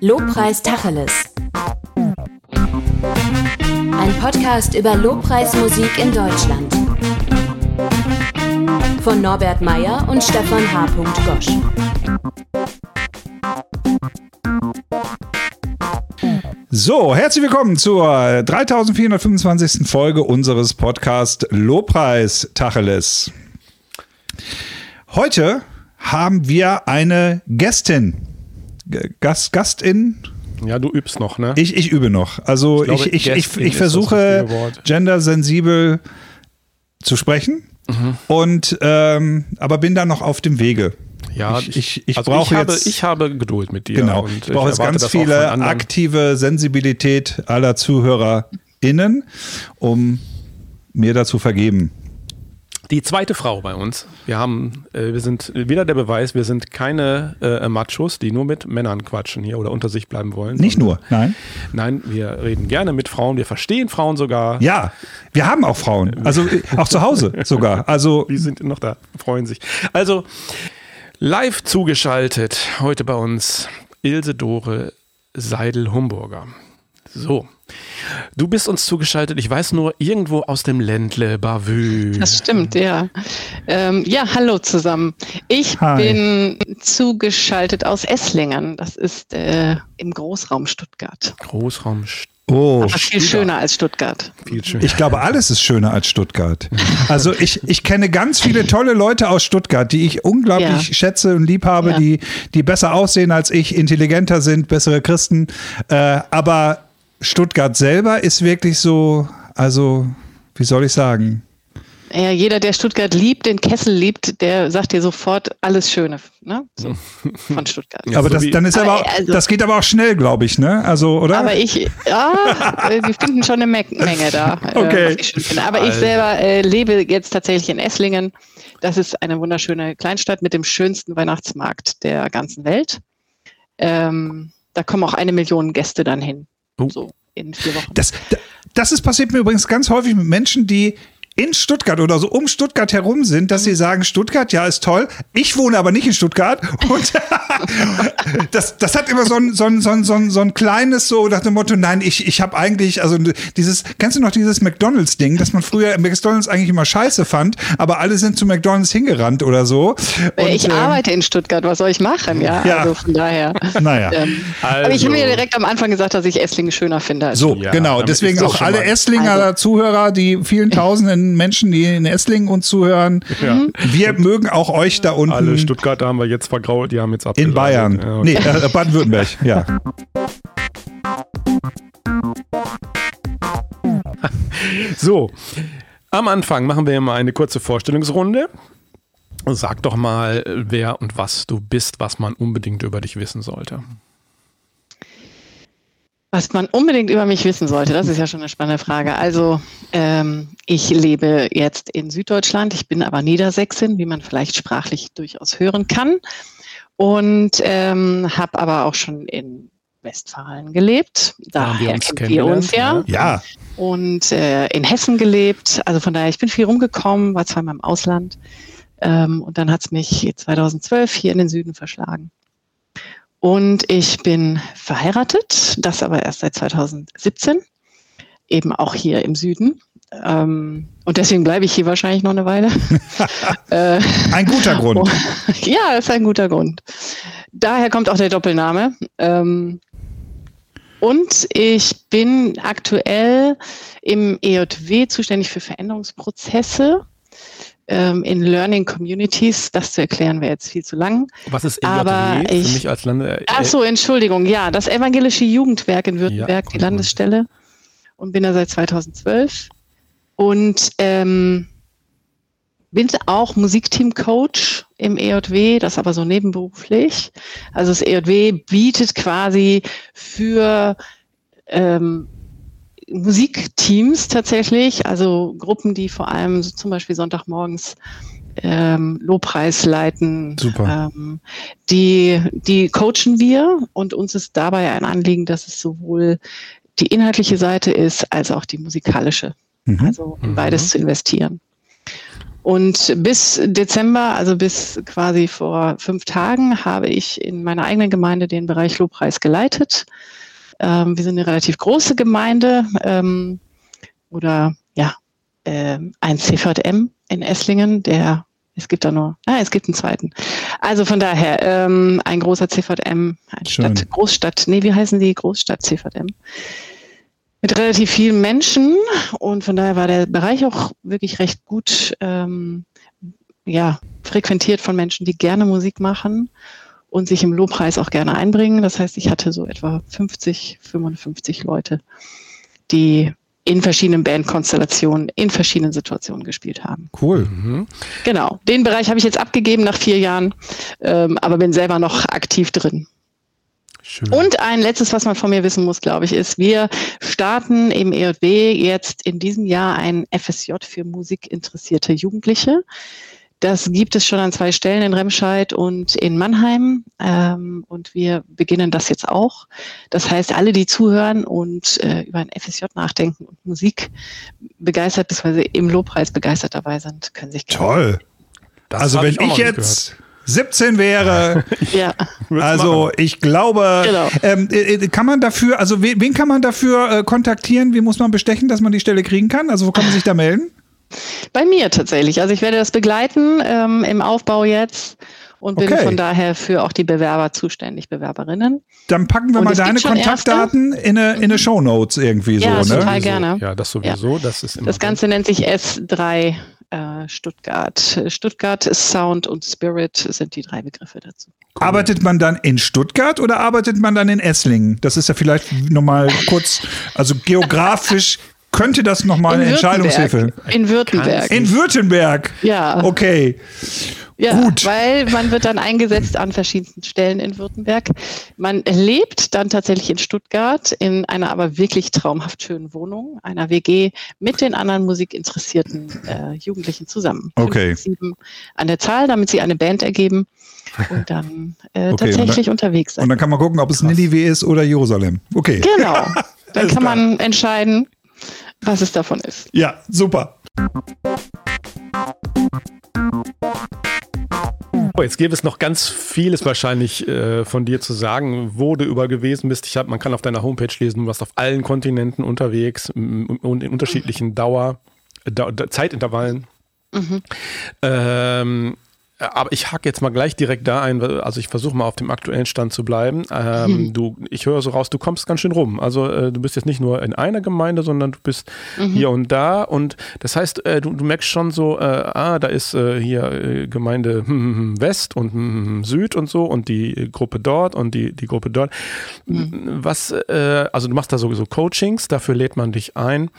Lobpreis Tacheles. Ein Podcast über Lobpreismusik in Deutschland. Von Norbert Meyer und Stefan H. Gosch. So, herzlich willkommen zur 3425. Folge unseres Podcast Lobpreis Tacheles. Heute haben wir eine Gästin. Gast, Gastin? Ja, du übst noch, ne? Ich, ich übe noch. Also ich, glaube, ich, ich, ich, ich versuche gendersensibel zu sprechen. Mhm. Und ähm, aber bin da noch auf dem Wege. Ja, ich, ich, ich also brauche habe, jetzt. Ich habe Geduld mit dir. Genau. ich brauche jetzt ganz viele aktive Sensibilität aller ZuhörerInnen, um mir dazu vergeben. Die zweite Frau bei uns. Wir haben, äh, wir sind wieder der Beweis, wir sind keine äh, Machos, die nur mit Männern quatschen hier oder unter sich bleiben wollen. Nicht nur, nein. Nein, wir reden gerne mit Frauen, wir verstehen Frauen sogar. Ja, wir haben auch Frauen. Also äh, auch zu Hause sogar. Also die sind noch da, freuen sich. Also live zugeschaltet heute bei uns Ilse Dore Seidel-Humburger. So. Du bist uns zugeschaltet, ich weiß nur, irgendwo aus dem Ländle Bavü. Das stimmt, ja. Ähm, ja, hallo zusammen. Ich Hi. bin zugeschaltet aus Esslingen. Das ist äh, im Großraum Stuttgart. Großraum Stuttgart. Oh, Aber viel schöner als Stuttgart. Viel schöner. Ich glaube, alles ist schöner als Stuttgart. Also ich, ich kenne ganz viele tolle Leute aus Stuttgart, die ich unglaublich ja. schätze und lieb habe, ja. die, die besser aussehen als ich, intelligenter sind, bessere Christen. Äh, aber Stuttgart selber ist wirklich so, also, wie soll ich sagen? Ja, jeder, der Stuttgart liebt, den Kessel liebt, der sagt dir sofort alles Schöne ne? so, von Stuttgart. Ja, aber das, dann ist aber, aber also, das geht aber auch schnell, glaube ich, ne? Also, oder? Aber ich, ja, wir finden schon eine Menge da. Äh, okay. Äh, ich aber ich selber äh, lebe jetzt tatsächlich in Esslingen. Das ist eine wunderschöne Kleinstadt mit dem schönsten Weihnachtsmarkt der ganzen Welt. Ähm, da kommen auch eine Million Gäste dann hin. Oh. So in vier Wochen. Das, das ist passiert mir übrigens ganz häufig mit Menschen, die in Stuttgart oder so um Stuttgart herum sind, dass sie sagen, Stuttgart, ja, ist toll. Ich wohne aber nicht in Stuttgart. Und das, das hat immer so ein, so ein, so ein, so ein, so ein kleines so nach dem Motto, nein, ich, ich habe eigentlich, also dieses, kennst du noch dieses McDonalds-Ding, dass man früher McDonalds eigentlich immer scheiße fand, aber alle sind zu McDonalds hingerannt oder so. Und, ich äh, arbeite in Stuttgart, was soll ich machen? Ja, ja. also von daher. Naja. Ähm, also. Aber ich habe mir direkt am Anfang gesagt, dass ich Esslingen schöner finde. so, ja, genau. Deswegen auch alle Esslinger also. Zuhörer, die vielen tausenden Menschen, die in Esslingen uns zuhören. Ja. Wir mögen auch euch da unten. Alle Stuttgarter haben wir jetzt vergrault, die haben jetzt abgesagt. In Bayern. Ja, okay. Nee, äh, Baden-Württemberg, ja. so, am Anfang machen wir immer eine kurze Vorstellungsrunde. Sag doch mal, wer und was du bist, was man unbedingt über dich wissen sollte. Was man unbedingt über mich wissen sollte, das ist ja schon eine spannende Frage. Also ähm, ich lebe jetzt in Süddeutschland, ich bin aber Niedersächsin, wie man vielleicht sprachlich durchaus hören kann. Und ähm, habe aber auch schon in Westfalen gelebt. Daher kennen wir uns ja. Ja. Und äh, in Hessen gelebt. Also von daher, ich bin viel rumgekommen, war zweimal im Ausland. Ähm, und dann hat es mich 2012 hier in den Süden verschlagen. Und ich bin verheiratet, das aber erst seit 2017, eben auch hier im Süden. Ähm, und deswegen bleibe ich hier wahrscheinlich noch eine Weile. äh, ein guter Grund. Ja, ist ein guter Grund. Daher kommt auch der Doppelname. Ähm, und ich bin aktuell im EJW zuständig für Veränderungsprozesse ähm, in Learning Communities. Das zu erklären wäre jetzt viel zu lang. Was ist EJW Aber ich, für mich als Lande? Äh, ach so, Entschuldigung. Ja, das Evangelische Jugendwerk in Württemberg, ja, die Landesstelle. Und bin da seit 2012. Und ähm, bin auch Musikteam-Coach im EJW, das aber so nebenberuflich. Also das EJW bietet quasi für ähm, Musikteams tatsächlich, also Gruppen, die vor allem so zum Beispiel Sonntagmorgens ähm, Lobpreis leiten. Super. Ähm, die, die coachen wir und uns ist dabei ein Anliegen, dass es sowohl die inhaltliche Seite ist, als auch die musikalische. Mhm. Also in beides mhm. zu investieren. Und bis Dezember, also bis quasi vor fünf Tagen, habe ich in meiner eigenen Gemeinde den Bereich Lobpreis geleitet. Ähm, wir sind eine relativ große Gemeinde ähm, oder ja, äh, ein CVM in Esslingen, der es gibt da nur, ah, es gibt einen zweiten. Also von daher, ähm, ein großer CVM, ein Stadt, Großstadt, nee, wie heißen die? Großstadt CVM. Mit relativ vielen Menschen und von daher war der Bereich auch wirklich recht gut, ähm, ja, frequentiert von Menschen, die gerne Musik machen und sich im Lobpreis auch gerne einbringen. Das heißt, ich hatte so etwa 50, 55 Leute, die in verschiedenen Bandkonstellationen, in verschiedenen Situationen gespielt haben. Cool. Mhm. Genau. Den Bereich habe ich jetzt abgegeben nach vier Jahren, ähm, aber bin selber noch aktiv drin. Schön. Und ein letztes, was man von mir wissen muss, glaube ich, ist, wir starten im EJW jetzt in diesem Jahr ein FSJ für musikinteressierte Jugendliche. Das gibt es schon an zwei Stellen in Remscheid und in Mannheim. Ähm, und wir beginnen das jetzt auch. Das heißt, alle, die zuhören und äh, über ein FSJ nachdenken und Musik begeistert, bzw. im Lobpreis begeistert dabei sind, können sich gerne. Toll. Das also wenn ich, ich jetzt gehört. 17 wäre. ja. Also ich glaube, genau. ähm, äh, äh, kann man dafür, also wen, wen kann man dafür äh, kontaktieren? Wie muss man bestechen, dass man die Stelle kriegen kann? Also wo kann man sich da melden? Bei mir tatsächlich. Also ich werde das begleiten ähm, im Aufbau jetzt und bin okay. von daher für auch die Bewerber zuständig, Bewerberinnen. Dann packen wir und mal deine Kontaktdaten in eine, in eine Show Notes irgendwie ja, so. Ja, total ne? gerne. Ja, das sowieso. Ja. Das, ist immer das Ganze nennt sich S3 äh, Stuttgart. Stuttgart Sound und Spirit sind die drei Begriffe dazu. Cool. Arbeitet man dann in Stuttgart oder arbeitet man dann in Esslingen? Das ist ja vielleicht nochmal kurz, also geografisch könnte das nochmal eine Entscheidungshilfe? In Württemberg. In Württemberg? Ja. Okay. Ja, Gut. weil man wird dann eingesetzt an verschiedensten Stellen in Württemberg. Man lebt dann tatsächlich in Stuttgart in einer aber wirklich traumhaft schönen Wohnung, einer WG mit den anderen musikinteressierten äh, Jugendlichen zusammen. Okay. sieben an der Zahl, damit sie eine Band ergeben und dann äh, okay, tatsächlich und dann, unterwegs sein. Und dann kann man gucken, ob es Ninive ist oder Jerusalem. Okay. Genau. Dann kann man entscheiden, was es davon ist. Ja, super. Oh, jetzt gäbe es noch ganz vieles wahrscheinlich äh, von dir zu sagen, wo du über gewesen bist. Ich hab, man kann auf deiner Homepage lesen, du warst auf allen Kontinenten unterwegs und in unterschiedlichen Dauer, da, Zeitintervallen. Mhm. Ähm, aber ich hake jetzt mal gleich direkt da ein, also ich versuche mal auf dem aktuellen Stand zu bleiben. Ähm, mhm. Du, ich höre so raus, du kommst ganz schön rum. Also äh, du bist jetzt nicht nur in einer Gemeinde, sondern du bist mhm. hier und da. Und das heißt, äh, du, du, merkst schon so, äh, ah, da ist äh, hier äh, Gemeinde hm, hm, hm, West und hm, Süd und so und die Gruppe dort und die, die Gruppe dort. Mhm. Was, äh, also du machst da sowieso Coachings, dafür lädt man dich ein.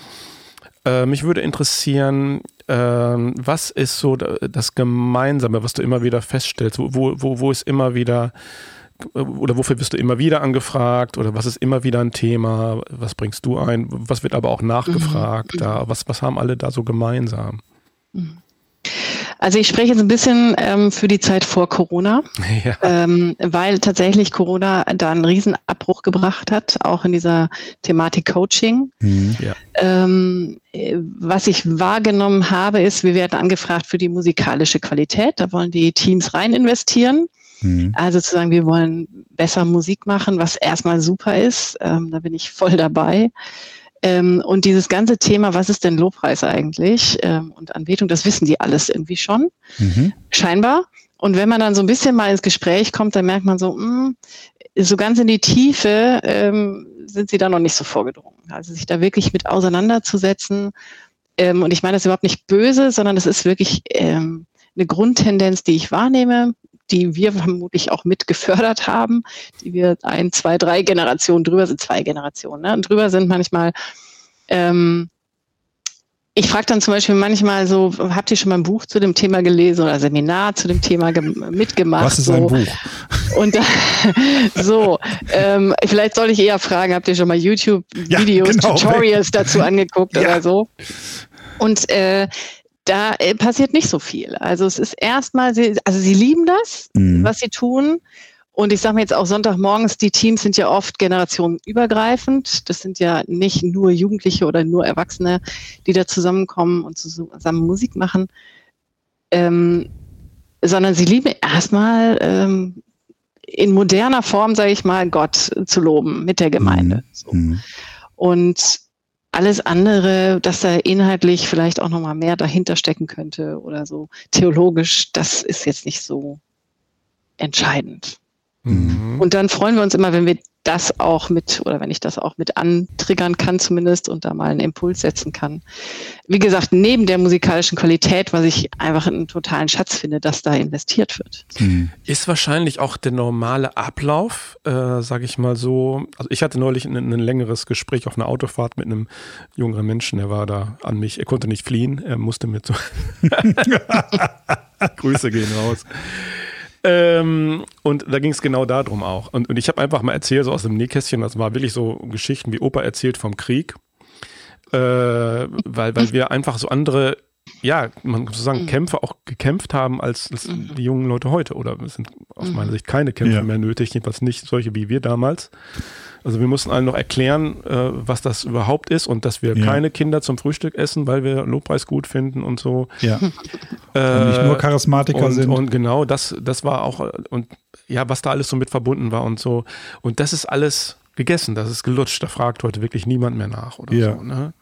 Mich würde interessieren, ähm, was ist so das Gemeinsame, was du immer wieder feststellst? Wo, wo, wo ist immer wieder oder wofür wirst du immer wieder angefragt oder was ist immer wieder ein Thema? Was bringst du ein? Was wird aber auch nachgefragt? Mhm. Da, was, was haben alle da so gemeinsam? Mhm. Also ich spreche jetzt ein bisschen ähm, für die Zeit vor Corona, ja. ähm, weil tatsächlich Corona da einen Riesenabbruch gebracht hat, auch in dieser Thematik Coaching. Mhm. Ja. Ähm, was ich wahrgenommen habe, ist, wir werden angefragt für die musikalische Qualität. Da wollen die Teams rein investieren. Mhm. Also zu sagen, wir wollen besser Musik machen, was erstmal super ist. Ähm, da bin ich voll dabei. Ähm, und dieses ganze Thema, was ist denn Lobpreis eigentlich ähm, und Anbetung, das wissen die alles irgendwie schon, mhm. scheinbar. Und wenn man dann so ein bisschen mal ins Gespräch kommt, dann merkt man so, mh, hm, so ganz in die Tiefe ähm, sind sie da noch nicht so vorgedrungen. Also sich da wirklich mit auseinanderzusetzen. Ähm, und ich meine das überhaupt nicht böse, sondern es ist wirklich ähm, eine Grundtendenz, die ich wahrnehme die wir vermutlich auch mit gefördert haben, die wir ein, zwei, drei Generationen drüber sind, zwei Generationen, ne? und drüber sind manchmal, ähm, ich frage dann zum Beispiel manchmal so, habt ihr schon mal ein Buch zu dem Thema gelesen oder Seminar zu dem Thema mitgemacht? Was ist so. ein Buch? Und so, ähm, vielleicht soll ich eher fragen, habt ihr schon mal YouTube-Videos, ja, genau. Tutorials dazu angeguckt ja. oder so? Und äh, da äh, passiert nicht so viel. Also es ist erstmal, also sie lieben das, mhm. was sie tun. Und ich sage mir jetzt auch Sonntagmorgens, die Teams sind ja oft generationenübergreifend. Das sind ja nicht nur Jugendliche oder nur Erwachsene, die da zusammenkommen und zusammen Musik machen. ähm, sondern sie lieben erstmal ähm, in moderner Form, sage ich mal, Gott zu loben mit der Gemeinde. Mhm. So. Mhm. Und alles andere, dass da inhaltlich vielleicht auch nochmal mehr dahinter stecken könnte oder so theologisch, das ist jetzt nicht so entscheidend. Mhm. Und dann freuen wir uns immer, wenn wir das auch mit, oder wenn ich das auch mit antriggern kann zumindest und da mal einen Impuls setzen kann. Wie gesagt, neben der musikalischen Qualität, was ich einfach einen totalen Schatz finde, dass da investiert wird. Mhm. Ist wahrscheinlich auch der normale Ablauf, äh, sage ich mal so. Also ich hatte neulich ein, ein, längeres Gespräch auf einer Autofahrt mit einem jüngeren Menschen, der war da an mich, er konnte nicht fliehen, er musste mir so Grüße gehen raus. Ähm, und da ging es genau darum auch. Und, und ich habe einfach mal erzählt, so aus dem Nähkästchen, das war wirklich so Geschichten, wie Opa erzählt vom Krieg. Äh, weil, weil wir einfach so andere, ja, man kann so sagen, mhm. Kämpfe auch gekämpft haben als, als mhm. die jungen Leute heute. Oder es sind aus meiner mhm. Sicht keine Kämpfe ja. mehr nötig, jedenfalls nicht solche wie wir damals. Also wir mussten allen noch erklären, äh, was das überhaupt ist und dass wir ja. keine Kinder zum Frühstück essen, weil wir Lobpreis gut finden und so. Ja. Äh, und nicht nur Charismatiker und, sind. Und genau, das, das war auch, und ja, was da alles so mit verbunden war und so. Und das ist alles gegessen, das ist gelutscht, da fragt heute wirklich niemand mehr nach oder ja. so. Ne?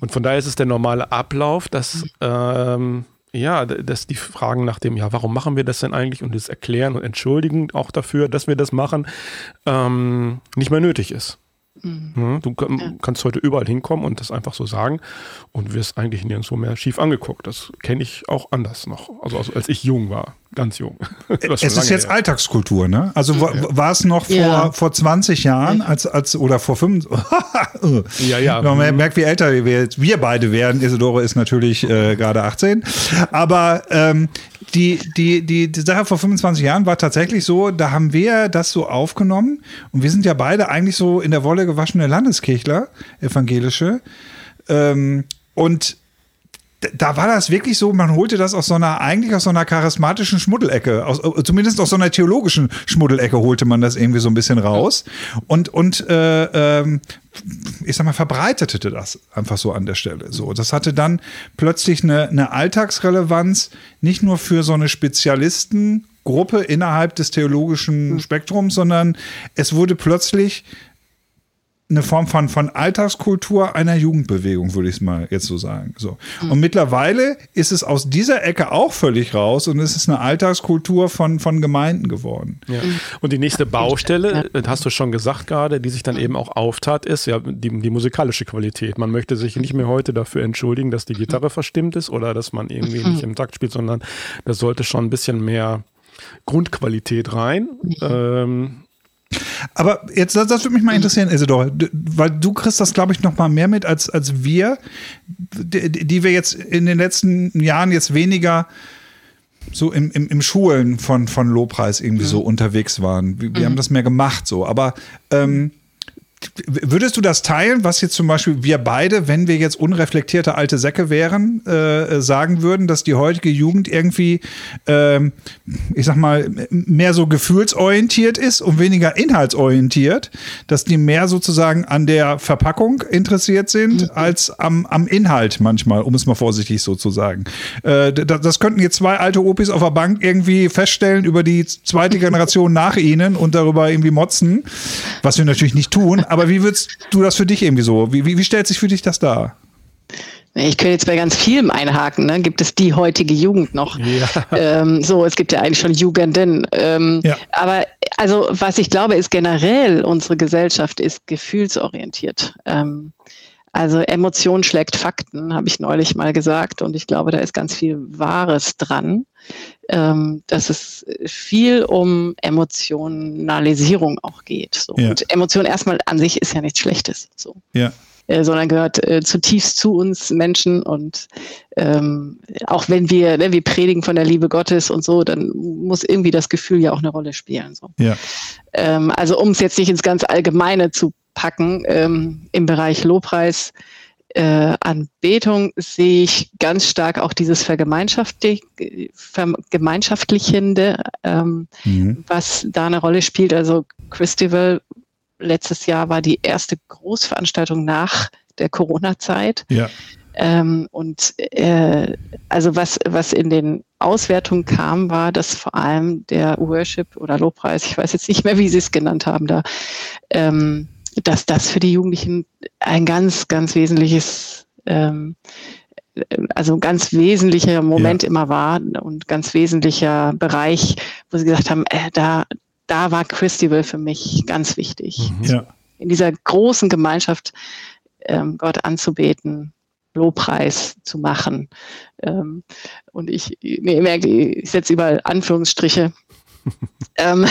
Und von daher ist es der normale Ablauf, dass ähm, ja, dass die Fragen nach dem, ja, warum machen wir das denn eigentlich und das Erklären und Entschuldigen auch dafür, dass wir das machen, ähm, nicht mehr nötig ist. Mhm. Du kannst heute überall hinkommen und das einfach so sagen und wirst eigentlich nirgendwo mehr schief angeguckt. Das kenne ich auch anders noch. Also, also als ich jung war, ganz jung. es ist jetzt her. Alltagskultur, ne? Also ja. war es noch vor, ja. vor 20 Jahren als, als oder vor 5? ja, ja. Man mhm. merkt, wie älter wir, wir beide werden. Isidore ist natürlich äh, gerade 18. Aber ähm, die, die, die, die Sache vor 25 Jahren war tatsächlich so, da haben wir das so aufgenommen und wir sind ja beide eigentlich so in der Wolle gewaschene Landeskirchler, evangelische. Ähm, und da war das wirklich so, man holte das aus so einer, eigentlich aus so einer charismatischen Schmuddelecke, aus, äh, zumindest aus so einer theologischen Schmuddelecke holte man das irgendwie so ein bisschen raus und, und äh, äh, ich sag mal, verbreitete das einfach so an der Stelle. So, das hatte dann plötzlich eine, eine Alltagsrelevanz, nicht nur für so eine Spezialistengruppe innerhalb des theologischen hm. Spektrums, sondern es wurde plötzlich eine Form von, von Alltagskultur einer Jugendbewegung, würde ich es mal jetzt so sagen. So. Mhm. Und mittlerweile ist es aus dieser Ecke auch völlig raus und es ist eine Alltagskultur von, von Gemeinden geworden. Ja. Und die nächste Baustelle, das hast du schon gesagt gerade, die sich dann eben auch auftat, ist ja die, die musikalische Qualität. Man möchte sich nicht mehr heute dafür entschuldigen, dass die Gitarre verstimmt ist oder dass man irgendwie nicht im Takt spielt, sondern da sollte schon ein bisschen mehr Grundqualität rein. Ähm, aber jetzt, das, das würde mich mal interessieren, Isidore, weil du kriegst das, glaube ich, noch mal mehr mit als, als wir, die, die, wir jetzt in den letzten Jahren jetzt weniger so im, im, im Schulen von, von Lobpreis irgendwie mhm. so unterwegs waren. Wir, wir mhm. haben das mehr gemacht so, aber ähm, Würdest du das teilen, was jetzt zum Beispiel wir beide, wenn wir jetzt unreflektierte alte Säcke wären, äh, sagen würden, dass die heutige Jugend irgendwie, äh, ich sag mal, mehr so gefühlsorientiert ist und weniger inhaltsorientiert, dass die mehr sozusagen an der Verpackung interessiert sind mhm. als am, am Inhalt manchmal, um es mal vorsichtig so zu sagen. Äh, das, das könnten jetzt zwei alte Opis auf der Bank irgendwie feststellen über die zweite Generation nach ihnen und darüber irgendwie motzen, was wir natürlich nicht tun aber wie würdest du das für dich irgendwie so? Wie, wie, wie stellt sich für dich das dar? Ich könnte jetzt bei ganz vielem einhaken. Ne? Gibt es die heutige Jugend noch? Ja. Ähm, so, es gibt ja eigentlich schon Jugenden. Ähm, ja. Aber also, was ich glaube, ist generell unsere Gesellschaft ist gefühlsorientiert. Ähm, also Emotion schlägt Fakten, habe ich neulich mal gesagt. Und ich glaube, da ist ganz viel Wahres dran ähm, dass es viel um Emotionalisierung auch geht. So. Ja. Und Emotion erstmal an sich ist ja nichts Schlechtes. So. Ja. Äh, sondern gehört äh, zutiefst zu uns Menschen und ähm, auch wenn wir, ne, wir predigen von der Liebe Gottes und so, dann muss irgendwie das Gefühl ja auch eine Rolle spielen. So. Ja. Ähm, also um es jetzt nicht ins ganz Allgemeine zu packen, ähm, im Bereich Lobpreis äh, Anbetung sehe ich ganz stark auch dieses Vergemeinschaftlich, Vergemeinschaftlichende, ähm, mhm. was da eine Rolle spielt. Also Christival letztes Jahr war die erste Großveranstaltung nach der Corona-Zeit. Ja. Ähm, und äh, also was, was in den Auswertung kam, war, dass vor allem der Worship oder Lobpreis, ich weiß jetzt nicht mehr, wie sie es genannt haben, da, ähm, dass das für die Jugendlichen ein ganz, ganz wesentliches, ähm, also ein ganz wesentlicher Moment ja. immer war und ganz wesentlicher Bereich, wo sie gesagt haben, äh, da, da war Christival für mich ganz wichtig. Mhm. Ja. In dieser großen Gemeinschaft ähm, Gott anzubeten, Lobpreis zu machen. Ähm, und ich, ihr merkt, ich setze überall Anführungsstriche. ähm,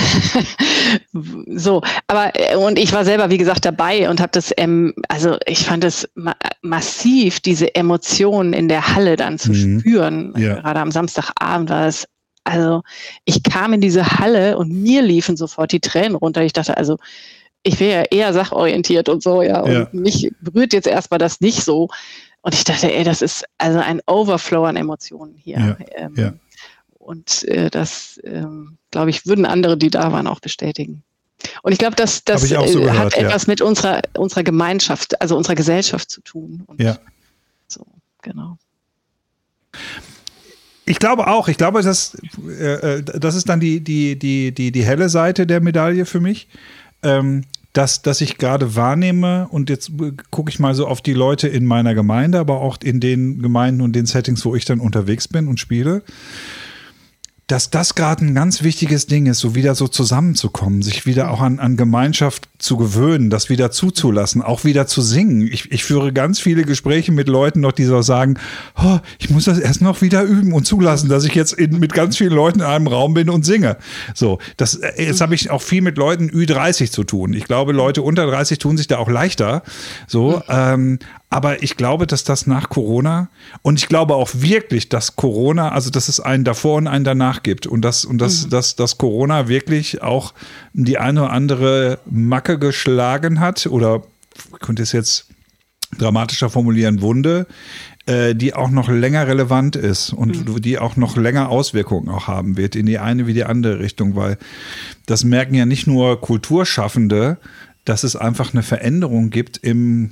so, aber äh, und ich war selber, wie gesagt, dabei und habe das, ähm, also ich fand es ma massiv, diese Emotionen in der Halle dann zu mhm. spüren. Ja. Gerade am Samstagabend war es, also ich kam in diese Halle und mir liefen sofort die Tränen runter. Ich dachte, also ich wäre ja eher sachorientiert und so, ja, und ja. mich berührt jetzt erstmal das nicht so. Und ich dachte, ey, das ist also ein Overflow an Emotionen hier. Ja, ähm, ja. Und äh, das, ähm, glaube ich, würden andere, die da waren, auch bestätigen. Und ich glaube, das, das so äh, gehört, hat etwas mit unserer, unserer Gemeinschaft, also unserer Gesellschaft zu tun. Und ja. So, genau. Ich glaube auch. Ich glaube, dass, äh, äh, das ist dann die, die, die, die, die helle Seite der Medaille für mich. Ähm, das, das ich gerade wahrnehme, und jetzt gucke ich mal so auf die Leute in meiner Gemeinde, aber auch in den Gemeinden und den Settings, wo ich dann unterwegs bin und spiele, dass das gerade ein ganz wichtiges Ding ist, so wieder so zusammenzukommen, sich wieder auch an, an Gemeinschaft zu gewöhnen, das wieder zuzulassen, auch wieder zu singen. Ich, ich führe ganz viele Gespräche mit Leuten noch, die so sagen, oh, ich muss das erst noch wieder üben und zulassen, dass ich jetzt in, mit ganz vielen Leuten in einem Raum bin und singe. So, das, äh, jetzt habe ich auch viel mit Leuten Ü30 zu tun. Ich glaube, Leute unter 30 tun sich da auch leichter. So, ähm, aber ich glaube, dass das nach Corona und ich glaube auch wirklich, dass Corona, also dass es einen davor und einen danach gibt und dass, und dass, mhm. dass, dass Corona wirklich auch die eine oder andere Macke geschlagen hat oder ich könnte es jetzt dramatischer formulieren, Wunde, äh, die auch noch länger relevant ist und mhm. die auch noch länger Auswirkungen auch haben wird in die eine wie die andere Richtung, weil das merken ja nicht nur Kulturschaffende, dass es einfach eine Veränderung gibt im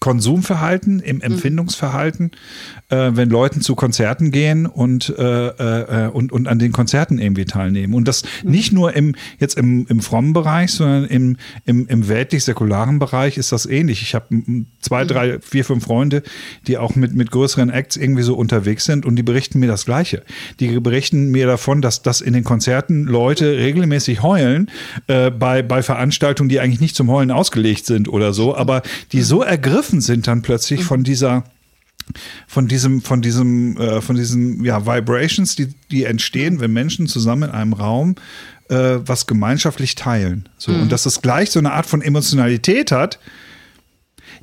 Konsumverhalten, im mhm. Empfindungsverhalten, äh, wenn Leuten zu Konzerten gehen und, äh, äh, und, und an den Konzerten irgendwie teilnehmen. Und das mhm. nicht nur im, jetzt im, im frommen Bereich, sondern im, im, im weltlich-säkularen Bereich ist das ähnlich. Ich habe zwei, mhm. drei, vier, fünf Freunde, die auch mit, mit größeren Acts irgendwie so unterwegs sind und die berichten mir das Gleiche. Die berichten mir davon, dass, dass in den Konzerten Leute regelmäßig heulen äh, bei, bei Veranstaltungen, die eigentlich nicht zum Heulen ausgelegt sind oder so, aber die so ergriffen sind dann plötzlich von dieser von diesem, von diesem, äh, von diesen ja, Vibrations, die, die entstehen, wenn Menschen zusammen in einem Raum äh, was gemeinschaftlich teilen. So, mhm. Und dass das gleich so eine Art von Emotionalität hat,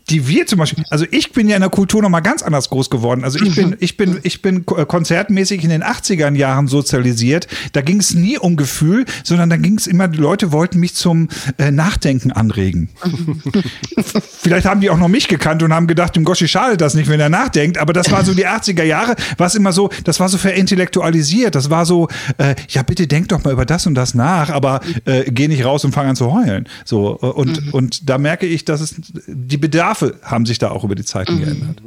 die wir zum Beispiel, also ich bin ja in der Kultur noch mal ganz anders groß geworden. Also ich bin, ich bin, ich bin konzertmäßig in den 80er Jahren sozialisiert. Da ging es nie um Gefühl, sondern da ging es immer, die Leute wollten mich zum äh, Nachdenken anregen. Vielleicht haben die auch noch mich gekannt und haben gedacht, dem Goschi schadet das nicht, wenn er nachdenkt. Aber das war so die 80er Jahre, war es immer so, das war so verintellektualisiert. Das war so, äh, ja bitte denk doch mal über das und das nach, aber äh, geh nicht raus und fang an zu heulen. So äh, und mhm. und da merke ich, dass es die Bedarf Bedarfe haben sich da auch über die Zeiten mhm. geändert.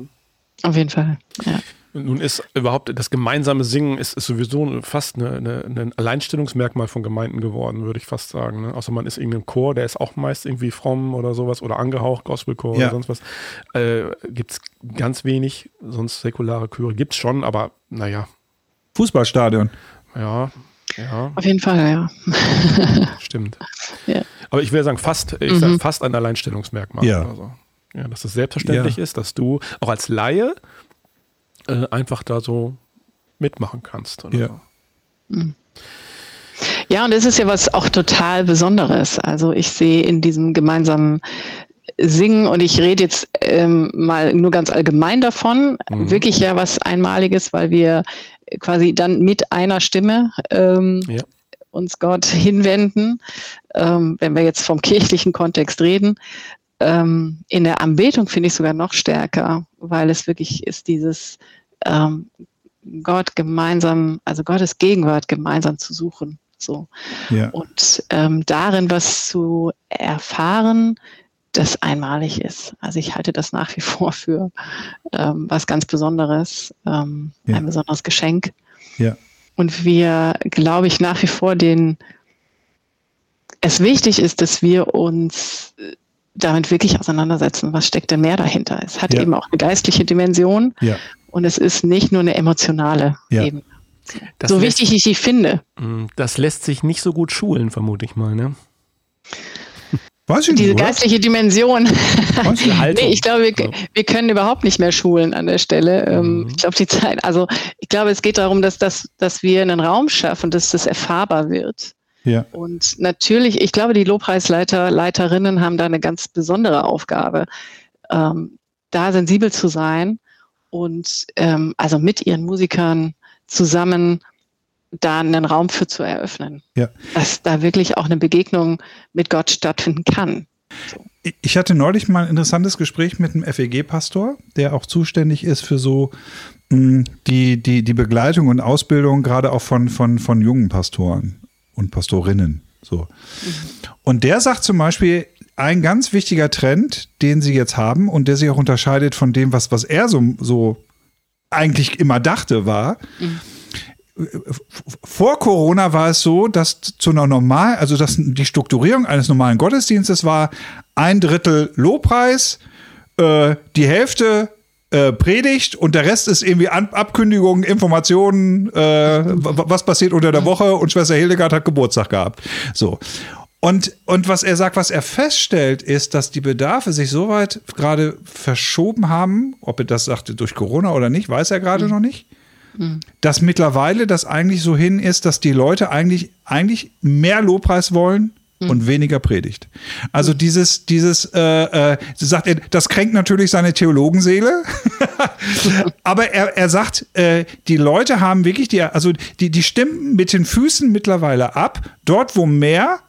Auf jeden Fall, ja. Nun ist überhaupt das gemeinsame Singen ist, ist sowieso fast eine, eine, ein Alleinstellungsmerkmal von Gemeinden geworden, würde ich fast sagen. Ne? Außer man ist irgendein Chor, der ist auch meist irgendwie fromm oder sowas oder angehaucht, Gospelchor ja. oder sonst was. Äh, gibt es ganz wenig, sonst säkulare Chöre gibt es schon, aber naja. Fußballstadion. Ja, ja. Auf jeden Fall, ja. Stimmt. Ja. Aber ich würde sagen, fast, ich mhm. sag fast ein Alleinstellungsmerkmal. Ja. Also. Ja, dass es selbstverständlich ja. ist, dass du auch als Laie äh, einfach da so mitmachen kannst. ja. So. Mhm. Ja, und es ist ja was auch total Besonderes. Also ich sehe in diesem gemeinsamen Singen und ich rede jetzt ähm, mal nur ganz allgemein davon, mhm. wirklich ja was Einmaliges, weil wir quasi dann mit einer Stimme ähm, ja. uns Gott hinwenden, ähm, wenn wir jetzt vom kirchlichen Kontext reden ähm, in der Anbetung finde ich sogar noch stärker, weil es wirklich ist dieses ähm, Gott gemeinsam, also Gottes Gegenwart gemeinsam zu suchen. So. Ja. Und ähm, darin was zu erfahren, das einmalig ist. Also ich halte das nach wie vor für ähm, was ganz Besonderes, ähm, ja. ein besonderes Geschenk. Ja. Und wir, glaube ich, nach wie vor den, es wichtig ist, dass wir uns damit wirklich auseinandersetzen, was steckt denn mehr dahinter. Es hat ja. eben auch eine geistliche Dimension ja. und es ist nicht nur eine emotionale ja. Ebene. Das so wichtig ich sie finde. Mm, das lässt sich nicht so gut schulen, vermute ich mal, ne? Weiß ich Diese nicht, geistliche Dimension. nee, ich glaube, wir, wir, können überhaupt nicht mehr schulen an der Stelle. Ähm, mhm. Ich glaube, die Zeit, also ich glaube, es geht darum, dass, das, dass wir einen Raum schaffen, dass das erfahrbar wird. Ja. Und natürlich, ich glaube, die Lobpreisleiter, Leiterinnen haben da eine ganz besondere Aufgabe, ähm, da sensibel zu sein und ähm, also mit ihren Musikern zusammen da einen Raum für zu eröffnen. Ja. Dass da wirklich auch eine Begegnung mit Gott stattfinden kann. So. Ich hatte neulich mal ein interessantes Gespräch mit einem FEG-Pastor, der auch zuständig ist für so mh, hm, die, die, die Begleitung und Ausbildung gerade auch von, von, von jungen Pastoren und Pastorinnen. So. Und der sagt zum Beispiel, ein ganz wichtiger Trend, den sie jetzt haben und der sich auch unterscheidet von dem, was, was er so, so eigentlich immer dachte, war, mhm vor Corona war es so, dass zu einer normal, also dass die Strukturierung eines normalen Gottesdienstes war ein Drittel Lobpreis, äh, die Hälfte äh, Predigt und der Rest ist irgendwie An Abkündigungen, Informationen, äh, was passiert unter der Woche und Schwester Hildegard hat Geburtstag gehabt. So. Und, und was er sagt, was er feststellt, ist, dass die Bedarfe sich so weit gerade verschoben haben, ob er das sagte durch Corona oder nicht, weiß er gerade mhm. noch nicht dass mittlerweile das eigentlich so hin ist, dass die Leute eigentlich, eigentlich mehr Lobpreis wollen mhm. und weniger Predigt. Also mhm. dieses, dieses, äh, äh, sagt er, das kränkt natürlich seine Theologenseele, aber er, er sagt, äh, die Leute haben wirklich die, also die, die stimmen mit den Füßen mittlerweile ab, dort wo mehr,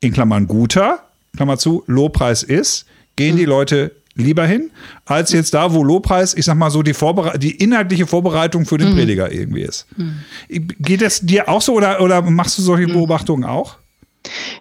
in Klammern guter, Klammer zu, Lobpreis ist, gehen mhm. die Leute lieber hin, als jetzt da, wo Lobpreis, ich sag mal so, die, Vorbere die inhaltliche Vorbereitung für den mhm. Prediger irgendwie ist. Mhm. Geht das dir auch so oder, oder machst du solche mhm. Beobachtungen auch?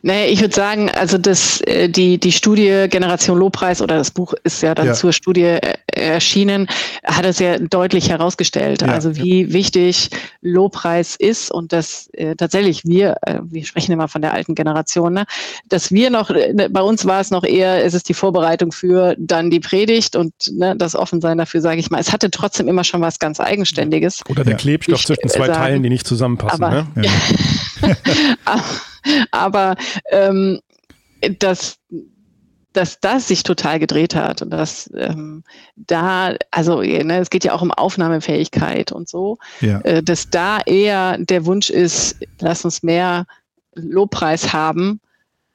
Naja, ich würde sagen, also das, äh, die, die Studie Generation Lobpreis oder das Buch ist ja dann ja. zur Studie äh, erschienen, hat es ja deutlich herausgestellt, ja, also wie ja. wichtig Lobpreis ist und dass äh, tatsächlich wir, äh, wir sprechen immer von der alten Generation, ne, dass wir noch, äh, bei uns war es noch eher, es ist die Vorbereitung für dann die Predigt und ne, das Offensein dafür, sage ich mal. Es hatte trotzdem immer schon was ganz Eigenständiges. Oder der Klebstoff zwischen zwei sagen. Teilen, die nicht zusammenpassen. Aber, ne? aber ähm, dass, dass das sich total gedreht hat und dass ähm, da, also ne, es geht ja auch um Aufnahmefähigkeit und so, ja. äh, dass da eher der Wunsch ist, lass uns mehr Lobpreis haben,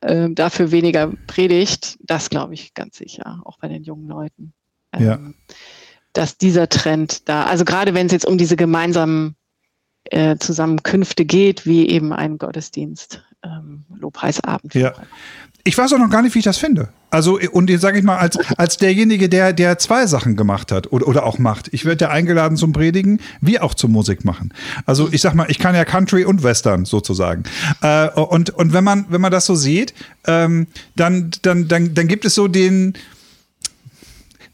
äh, dafür weniger Predigt, das glaube ich ganz sicher, auch bei den jungen Leuten. Ähm, ja. Dass dieser Trend da, also gerade wenn es jetzt um diese gemeinsamen äh, Zusammenkünfte geht, wie eben ein Gottesdienst, ähm, Lobpreisabend. Ja. Ich weiß auch noch gar nicht, wie ich das finde. Also, und jetzt sage ich mal, als, als derjenige, der, der zwei Sachen gemacht hat oder, oder auch macht. Ich werde ja eingeladen zum Predigen, wie auch zum Musik machen. Also, ich sag mal, ich kann ja Country und Western sozusagen. Äh, und, und wenn man, wenn man das so sieht, ähm, dann, dann, dann, dann gibt es so den,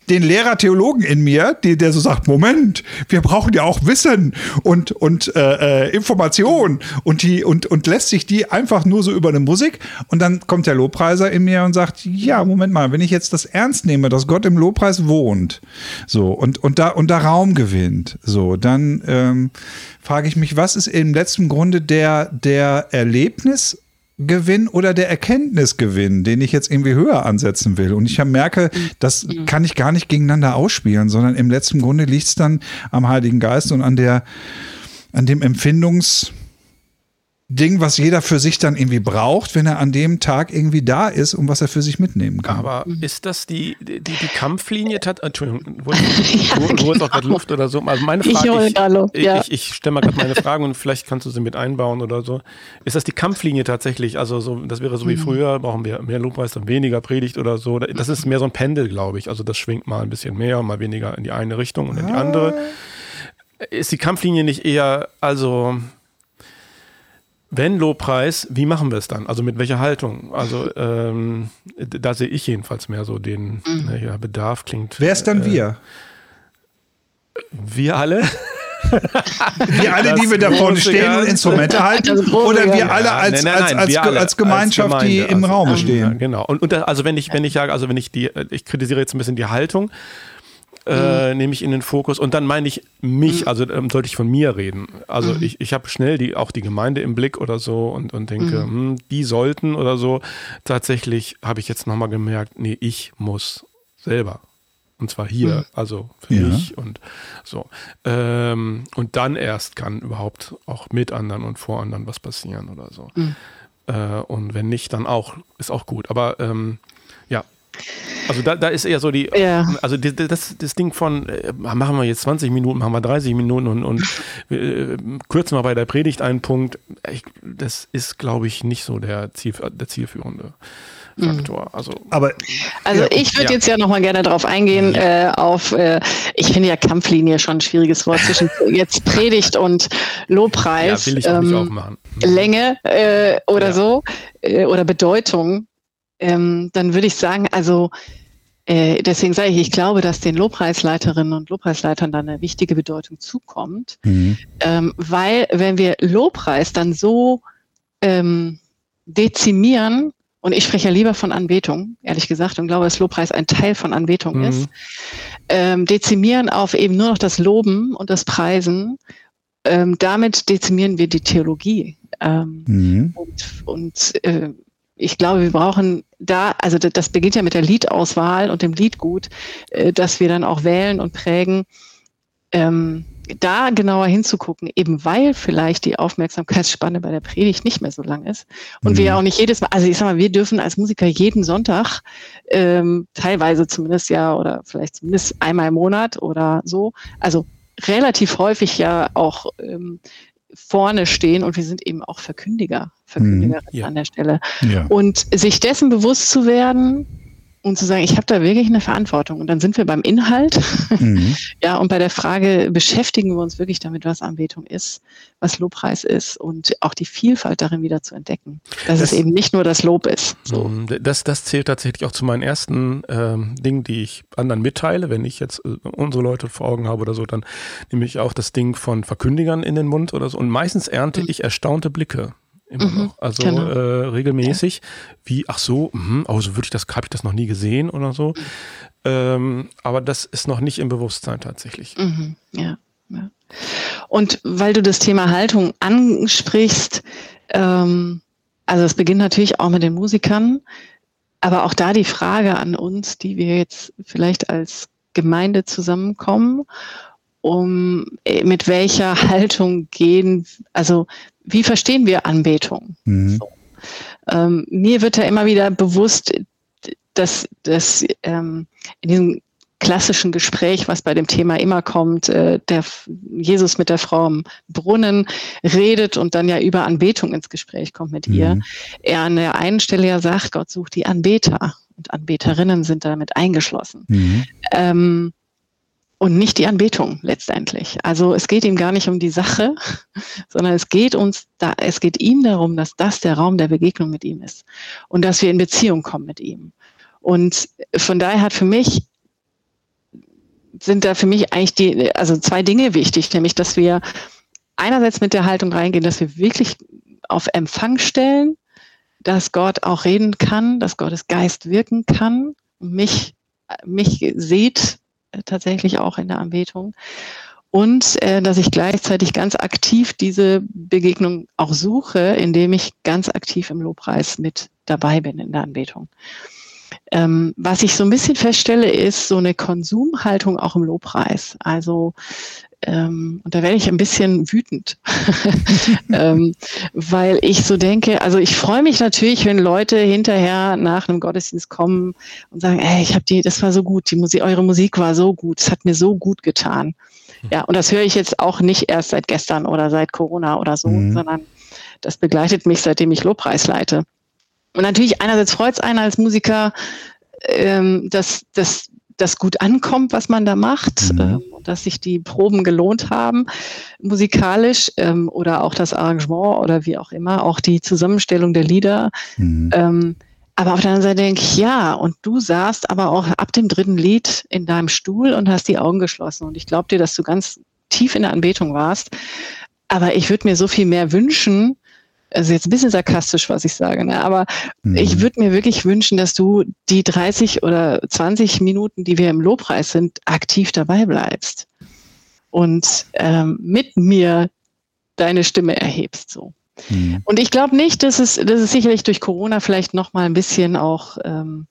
den Lehrer-Theologen in mir, die, der so sagt, Moment, wir brauchen ja auch Wissen und, und äh, äh, Information. Und, die, und, und lässt sich die einfach nur so über eine Musik. Und dann kommt der Lobpreiser in mir und sagt, ja, Moment mal, wenn ich jetzt das ernst nehme, dass Gott im Lobpreis wohnt, so, und, und, da, und da Raum gewinnt, so, dann ähm, frage ich mich, was ist im letzten Grunde der, der Erlebnis Gewinn oder der Erkenntnisgewinn, den ich jetzt irgendwie höher ansetzen will. Und ich merke, das mhm. kann ich gar nicht gegeneinander ausspielen, sondern im letzten Grunde liegt es dann am Heiligen Geist und an der, an dem Empfindungs, Ding, was jeder für sich dann irgendwie braucht, wenn er an dem Tag irgendwie da ist und was er für sich mitnehmen kann. Aber ist das die, die, die Kampflinie? Entschuldigung, wo, ja, wo, wo ist auch gerade Luft oder so? Also meine Frage, ich, ich, ja. ich, ich stelle mal gerade meine Frage und vielleicht kannst du sie mit einbauen oder so. Ist das die Kampflinie tatsächlich? Also so, das wäre so wie mhm. früher, brauchen wir mehr Lobpreis, dann weniger Predigt oder so. Das ist mehr so ein Pendel, glaube ich. Also das schwingt mal ein bisschen mehr und mal weniger in die eine Richtung und in die ah. andere. Ist die Kampflinie nicht eher, also wenn Lobpreis, wie machen wir es dann? Also mit welcher Haltung? Also ähm, da sehe ich jedenfalls mehr so den mhm. ja, Bedarf klingt. Wer ist dann äh, wir? Wir alle. wir alle, das die wir da vorne stehen und Instrumente halten, oder wir alle als, nein, nein, nein, als, als, alle, als, Gemeinschaft, als die im also, Raum stehen. Ja, genau. Und, und also wenn ich, wenn ich sage, also wenn ich die, ich kritisiere jetzt ein bisschen die Haltung, äh, mhm. nehme ich in den Fokus. Und dann meine ich mich, mhm. also ähm, sollte ich von mir reden. Also mhm. ich, ich habe schnell die, auch die Gemeinde im Blick oder so und, und denke, mhm. hm, die sollten oder so. Tatsächlich habe ich jetzt nochmal gemerkt, nee, ich muss selber. Und zwar hier, mhm. also für ja. mich und so. Ähm, und dann erst kann überhaupt auch mit anderen und vor anderen was passieren oder so. Äh, und wenn nicht, dann auch, ist auch gut. Aber ähm, also da, da ist eher so die, ja. also die, das, das Ding von, äh, machen wir jetzt 20 Minuten, machen wir 30 Minuten und, und äh, kürzen wir bei der Predigt einen Punkt. Ich, das ist, glaube ich, nicht so der, Ziel, der zielführende. Faktor. Mhm. Also, aber, also ja, ich würde ja. jetzt ja nochmal gerne darauf eingehen, ja. äh, auf, äh, ich finde ja Kampflinie schon ein schwieriges Wort zwischen jetzt Predigt und Lobpreis. Ja, will ich auch ähm, nicht aufmachen. Mhm. Länge äh, oder so äh, oder Bedeutung ähm, dann würde ich sagen, also äh, deswegen sage ich, ich glaube, dass den Lobpreisleiterinnen und Lobpreisleitern dann eine wichtige Bedeutung zukommt, mhm. ähm, weil wenn wir Lobpreis dann so ähm, dezimieren, und ich spreche ja lieber von Anbetung, ehrlich gesagt, und glaube, dass Lobpreis ein Teil von Anbetung mhm. ist, ähm, dezimieren auf eben nur noch das Loben und das Preisen, ähm, damit dezimieren wir die Theologie. Ähm, mhm. Und, und äh, ich glaube, wir brauchen da, also das beginnt ja mit der Liedauswahl und dem Liedgut, äh, dass wir dann auch wählen und prägen, ähm, da genauer hinzugucken, eben weil vielleicht die Aufmerksamkeitsspanne bei der Predigt nicht mehr so lang ist und mhm. wir auch nicht jedes Mal, also ich sag mal, wir dürfen als Musiker jeden Sonntag, ähm, teilweise zumindest ja oder vielleicht zumindest einmal im Monat oder so, also relativ häufig ja auch ähm, vorne stehen und wir sind eben auch Verkündiger, Verkündiger mhm, ja. an der Stelle. Ja. Und sich dessen bewusst zu werden, und zu sagen, ich habe da wirklich eine Verantwortung. Und dann sind wir beim Inhalt. Mhm. ja, und bei der Frage, beschäftigen wir uns wirklich damit, was Anbetung ist, was Lobpreis ist und auch die Vielfalt darin wieder zu entdecken. Dass das, es eben nicht nur das Lob ist. So. Mhm, das, das zählt tatsächlich auch zu meinen ersten ähm, Dingen, die ich anderen mitteile. Wenn ich jetzt äh, unsere Leute vor Augen habe oder so, dann nehme ich auch das Ding von Verkündigern in den Mund oder so. Und meistens ernte mhm. ich erstaunte Blicke immer mhm, noch. Also genau. äh, regelmäßig, wie, ach so, mh, oh, so würde ich das, habe ich das noch nie gesehen oder so. Mhm. Ähm, aber das ist noch nicht im Bewusstsein tatsächlich. Mhm, ja, ja. Und weil du das Thema Haltung ansprichst, ähm, also es beginnt natürlich auch mit den Musikern, aber auch da die Frage an uns, die wir jetzt vielleicht als Gemeinde zusammenkommen um äh, mit welcher Haltung gehen, also wie verstehen wir Anbetung? Mhm. So. Ähm, mir wird da immer wieder bewusst, dass, dass ähm, in diesem klassischen Gespräch, was bei dem Thema immer kommt, äh, der Jesus mit der Frau am Brunnen redet und dann ja über Anbetung ins Gespräch kommt mit mhm. ihr. Er an der einen Stelle ja sagt, Gott sucht die Anbeter und Anbeterinnen sind damit eingeschlossen. Mhm. Ähm, und nicht die Anbetung letztendlich. Also es geht ihm gar nicht um die Sache, sondern es geht uns da, es geht ihm darum, dass das der Raum der Begegnung mit ihm ist und dass wir in Beziehung kommen mit ihm. Und von daher hat für mich sind da für mich eigentlich die, also zwei Dinge wichtig, nämlich, dass wir einerseits mit der Haltung reingehen, dass wir wirklich auf Empfang stellen, dass Gott auch reden kann, dass Gottes Geist wirken kann, mich, mich sieht, tatsächlich auch in der Anbetung. Und äh, dass ich gleichzeitig ganz aktiv diese Begegnung auch suche, indem ich ganz aktiv im Lobpreis mit dabei bin in der Anbetung. Ähm, was ich so ein bisschen feststelle, ist so eine Konsumhaltung auch im Lobpreis. Also ähm, und da werde ich ein bisschen wütend, ähm, weil ich so denke, also ich freue mich natürlich, wenn Leute hinterher nach einem Gottesdienst kommen und sagen, ey, ich habe die, das war so gut, die Musik, eure Musik war so gut, es hat mir so gut getan. Hm. Ja, und das höre ich jetzt auch nicht erst seit gestern oder seit Corona oder so, mhm. sondern das begleitet mich, seitdem ich Lobpreis leite. Und natürlich einerseits freut es einen als Musiker, ähm, dass, dass das gut ankommt, was man da macht, mhm. äh, dass sich die Proben gelohnt haben, musikalisch ähm, oder auch das Arrangement oder wie auch immer, auch die Zusammenstellung der Lieder. Mhm. Ähm, aber auf der anderen Seite denke ich, ja, und du saßt aber auch ab dem dritten Lied in deinem Stuhl und hast die Augen geschlossen. Und ich glaube dir, dass du ganz tief in der Anbetung warst. Aber ich würde mir so viel mehr wünschen, also jetzt ein bisschen sarkastisch, was ich sage, ne? aber mhm. ich würde mir wirklich wünschen, dass du die 30 oder 20 Minuten, die wir im Lobpreis sind, aktiv dabei bleibst und ähm, mit mir deine Stimme erhebst. So. Mhm. Und ich glaube nicht, dass es, dass es sicherlich durch Corona vielleicht noch mal ein bisschen auch ähm,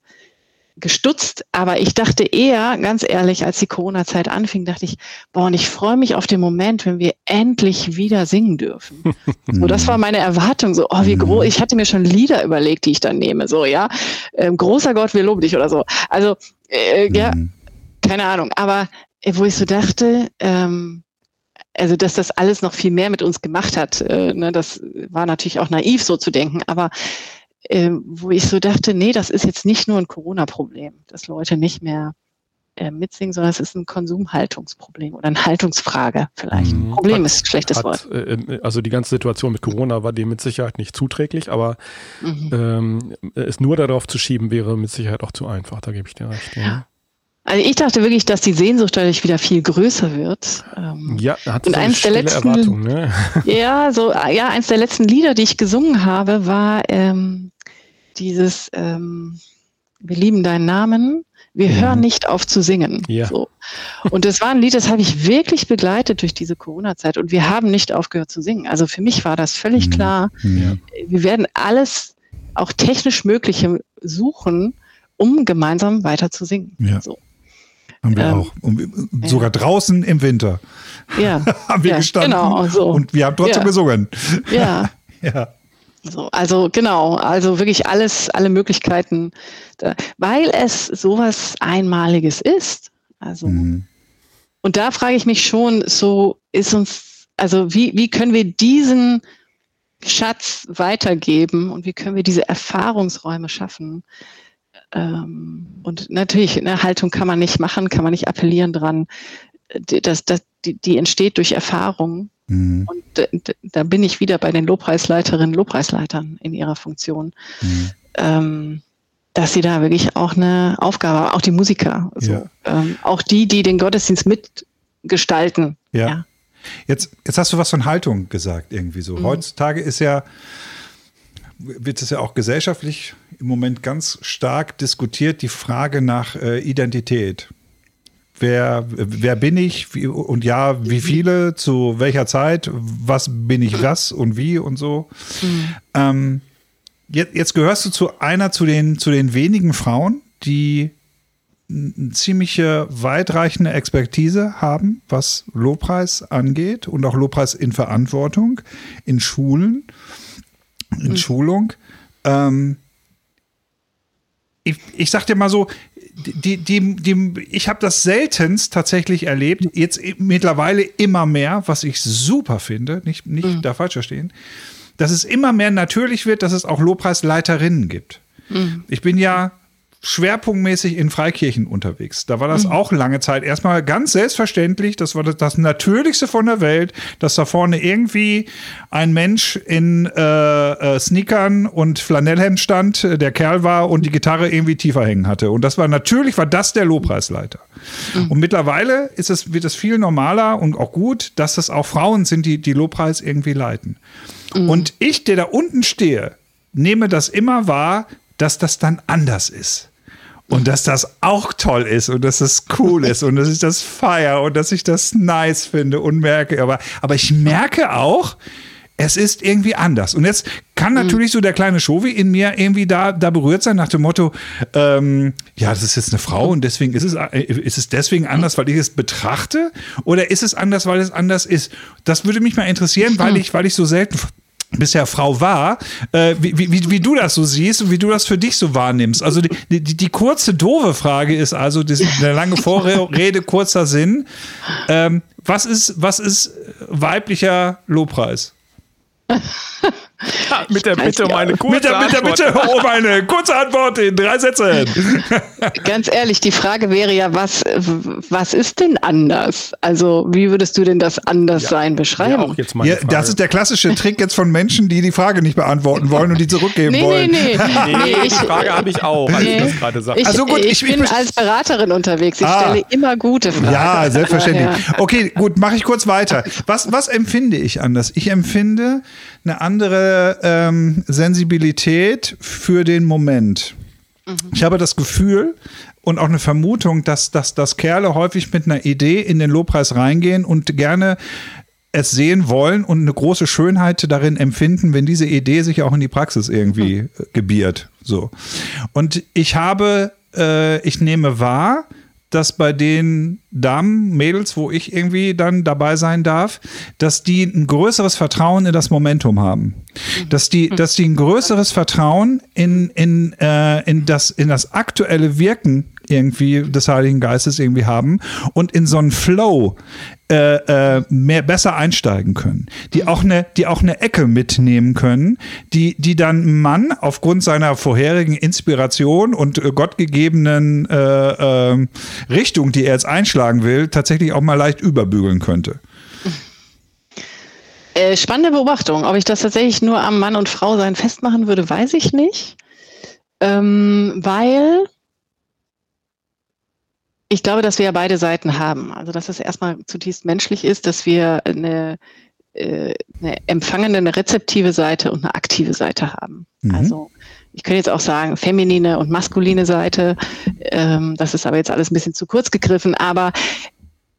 gestutzt, aber ich dachte eher, ganz ehrlich, als die Corona-Zeit anfing, dachte ich, boah, und ich freue mich auf den Moment, wenn wir endlich wieder singen dürfen. so, das war meine Erwartung, so, oh, wie groß, ich hatte mir schon Lieder überlegt, die ich dann nehme, so, ja, ähm, großer Gott, wir loben dich oder so. Also, äh, ja, mhm. keine Ahnung, aber äh, wo ich so dachte, ähm, also dass das alles noch viel mehr mit uns gemacht hat, äh, ne, das war natürlich auch naiv so zu denken, aber wo ich so dachte, nee, das ist jetzt nicht nur ein Corona-Problem, dass Leute nicht mehr äh, mitsingen, sondern es ist ein Konsumhaltungsproblem oder eine Haltungsfrage vielleicht. Mhm. Problem hat, ist ein schlechtes hat, Wort. Äh, also die ganze Situation mit Corona war dem mit Sicherheit nicht zuträglich, aber mhm. ähm, es nur darauf zu schieben wäre mit Sicherheit auch zu einfach, da gebe ich dir recht. Ja. Also ich dachte wirklich, dass die Sehnsucht dadurch wieder viel größer wird. Ähm, ja, hat und eins der letzten, Erwartung, ne? ja, so ja, eins der letzten Lieder, die ich gesungen habe, war ähm, dieses ähm, Wir lieben deinen Namen. Wir mhm. hören nicht auf zu singen. Ja. So. Und das war ein Lied, das habe ich wirklich begleitet durch diese Corona-Zeit. Und wir haben nicht aufgehört zu singen. Also für mich war das völlig mhm. klar. Ja. Wir werden alles, auch technisch Mögliche, suchen, um gemeinsam weiter zu singen. Ja. So. Haben wir ähm, auch. Und sogar ja. draußen im Winter ja. haben wir ja, gestanden. Genau, so. Und wir haben trotzdem gesungen. Ja. ja. So, also genau, also wirklich alles, alle Möglichkeiten, da, weil es sowas Einmaliges ist. Also mhm. und da frage ich mich schon, so ist uns, also wie, wie können wir diesen Schatz weitergeben und wie können wir diese Erfahrungsräume schaffen, ähm, und natürlich, eine Haltung kann man nicht machen, kann man nicht appellieren dran. Das, das, die, die entsteht durch Erfahrung. Mhm. Und da bin ich wieder bei den Lobpreisleiterinnen, Lobpreisleitern in ihrer Funktion. Mhm. Ähm, dass sie da wirklich auch eine Aufgabe haben, auch die Musiker, so. ja. ähm, auch die, die den Gottesdienst mitgestalten. Ja. ja. Jetzt, jetzt hast du was von Haltung gesagt, irgendwie so. Mhm. Heutzutage ist ja, wird es ja auch gesellschaftlich im Moment ganz stark diskutiert, die Frage nach äh, Identität. Wer, wer bin ich wie, und ja, wie viele, zu welcher Zeit, was bin ich was und wie und so. Mhm. Ähm, jetzt, jetzt gehörst du zu einer zu den, zu den wenigen Frauen, die eine ziemliche weitreichende Expertise haben, was Lobpreis angeht und auch Lobpreis in Verantwortung in Schulen in mhm. Schulung. Ähm, ich, ich sag dir mal so, die, die, die, ich habe das seltenst tatsächlich erlebt, jetzt mittlerweile immer mehr, was ich super finde, nicht, nicht mhm. da falsch verstehen, dass es immer mehr natürlich wird, dass es auch Lobpreisleiterinnen gibt. Mhm. Ich bin ja schwerpunktmäßig in Freikirchen unterwegs. Da war das mhm. auch lange Zeit erstmal ganz selbstverständlich. Das war das, das, Natürlichste von der Welt, dass da vorne irgendwie ein Mensch in äh, äh, Sneakern und Flanellhemd stand, äh, der Kerl war und die Gitarre irgendwie tiefer hängen hatte. Und das war natürlich, war das der Lobpreisleiter. Mhm. Und mittlerweile ist es, wird es viel normaler und auch gut, dass es auch Frauen sind, die die Lobpreis irgendwie leiten. Mhm. Und ich, der da unten stehe, nehme das immer wahr, dass das dann anders ist. Und dass das auch toll ist und dass es cool ist und dass ich das feiere und dass ich das nice finde und merke. Aber, aber ich merke auch, es ist irgendwie anders. Und jetzt kann mhm. natürlich so der kleine Shovi in mir irgendwie da, da berührt sein nach dem Motto, ähm, ja, das ist jetzt eine Frau und deswegen ist es, äh, ist es deswegen anders, weil ich es betrachte? Oder ist es anders, weil es anders ist? Das würde mich mal interessieren, weil ich, weil ich so selten bisher Frau war, äh, wie, wie, wie du das so siehst und wie du das für dich so wahrnimmst. Also die, die, die kurze, doofe Frage ist also, das, eine lange Vorrede, kurzer Sinn. Ähm, was, ist, was ist weiblicher Lobpreis? mit der Bitte um eine kurze mit der, mit der Bitte um eine kurze Antwort in drei Sätzen. Ganz ehrlich, die Frage wäre ja, was, was ist denn anders? Also, wie würdest du denn das anders ja, sein beschreiben? Ja, auch jetzt ja, das ist der klassische Trick jetzt von Menschen, die die Frage nicht beantworten wollen und die zurückgeben nee, wollen. Nee, nee, nee. die Frage habe ich auch, als nee. ich das gerade sagte. Ich, also gut, ich, ich bin ich, als Beraterin unterwegs. Ich ah, stelle immer gute Fragen. Ja, selbstverständlich. Okay, gut, mache ich kurz weiter. Was, was empfinde ich anders? Ich empfinde eine andere ähm, Sensibilität für den Moment. Mhm. Ich habe das Gefühl und auch eine Vermutung, dass, dass, dass Kerle häufig mit einer Idee in den Lobpreis reingehen und gerne es sehen wollen und eine große Schönheit darin empfinden, wenn diese Idee sich auch in die Praxis irgendwie mhm. gebiert. So. Und ich habe, äh, ich nehme wahr, dass bei den Damen, Mädels, wo ich irgendwie dann dabei sein darf, dass die ein größeres Vertrauen in das Momentum haben. Dass die, dass die ein größeres Vertrauen in, in, äh, in, das, in das aktuelle Wirken irgendwie des Heiligen Geistes irgendwie haben und in so einen Flow äh, äh, mehr besser einsteigen können, die auch eine, die auch eine Ecke mitnehmen können, die, die dann Mann aufgrund seiner vorherigen Inspiration und äh, gottgegebenen äh, äh, Richtung, die er jetzt einschlagen will, tatsächlich auch mal leicht überbügeln könnte. Äh, spannende Beobachtung. Ob ich das tatsächlich nur am Mann und Frau sein festmachen würde, weiß ich nicht. Ähm, weil ich glaube, dass wir ja beide Seiten haben. Also, dass es erstmal zutiefst menschlich ist, dass wir eine, äh, eine empfangende, eine rezeptive Seite und eine aktive Seite haben. Mhm. Also, ich könnte jetzt auch sagen, feminine und maskuline Seite. Ähm, das ist aber jetzt alles ein bisschen zu kurz gegriffen. Aber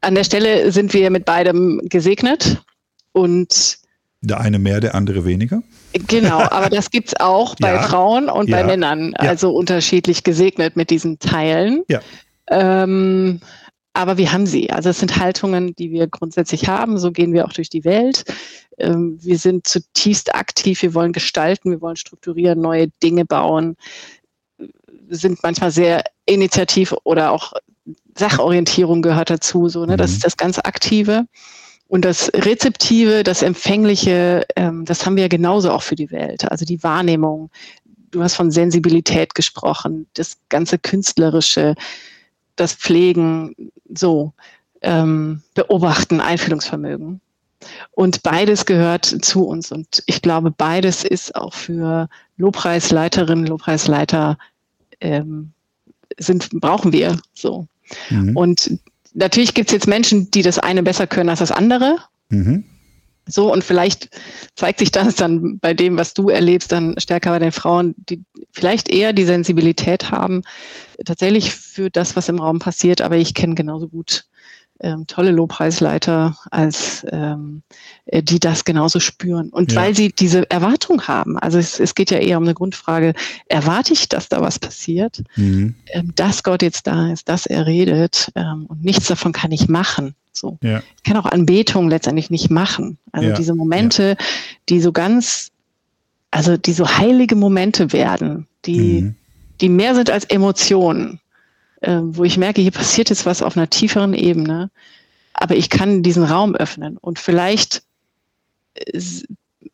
an der Stelle sind wir mit beidem gesegnet und der eine mehr, der andere weniger. Genau, aber das gibt es auch bei ja, Frauen und ja, bei Männern, also ja. unterschiedlich gesegnet mit diesen Teilen. Ja. Ähm, aber wir haben sie. Also es sind Haltungen, die wir grundsätzlich haben. So gehen wir auch durch die Welt. Ähm, wir sind zutiefst aktiv. Wir wollen gestalten, wir wollen strukturieren, neue Dinge bauen. Wir sind manchmal sehr initiativ oder auch Sachorientierung gehört dazu. So, ne? Das mhm. ist das ganz Aktive. Und das Rezeptive, das Empfängliche, ähm, das haben wir ja genauso auch für die Welt. Also die Wahrnehmung. Du hast von Sensibilität gesprochen, das ganze Künstlerische, das Pflegen, so ähm, beobachten, Einfühlungsvermögen. Und beides gehört zu uns. Und ich glaube, beides ist auch für Lobpreisleiterinnen, Lobpreisleiter ähm, sind, brauchen wir so. Mhm. Und natürlich gibt es jetzt Menschen, die das eine besser können als das andere. Mhm. So, und vielleicht zeigt sich das dann bei dem, was du erlebst, dann stärker bei den Frauen, die vielleicht eher die Sensibilität haben, tatsächlich für das, was im Raum passiert. Aber ich kenne genauso gut ähm, tolle Lobpreisleiter, als ähm, äh, die das genauso spüren. Und ja. weil sie diese Erwartung haben, also es, es, geht ja eher um eine Grundfrage, erwarte ich, dass da was passiert, mhm. ähm, dass Gott jetzt da ist, dass er redet ähm, und nichts davon kann ich machen. So. Ja. Ich kann auch Anbetung letztendlich nicht machen. Also ja. diese Momente, die so ganz, also die so heilige Momente werden, die, mhm. die mehr sind als Emotionen äh, wo ich merke, hier passiert jetzt was auf einer tieferen Ebene, aber ich kann diesen Raum öffnen und vielleicht äh,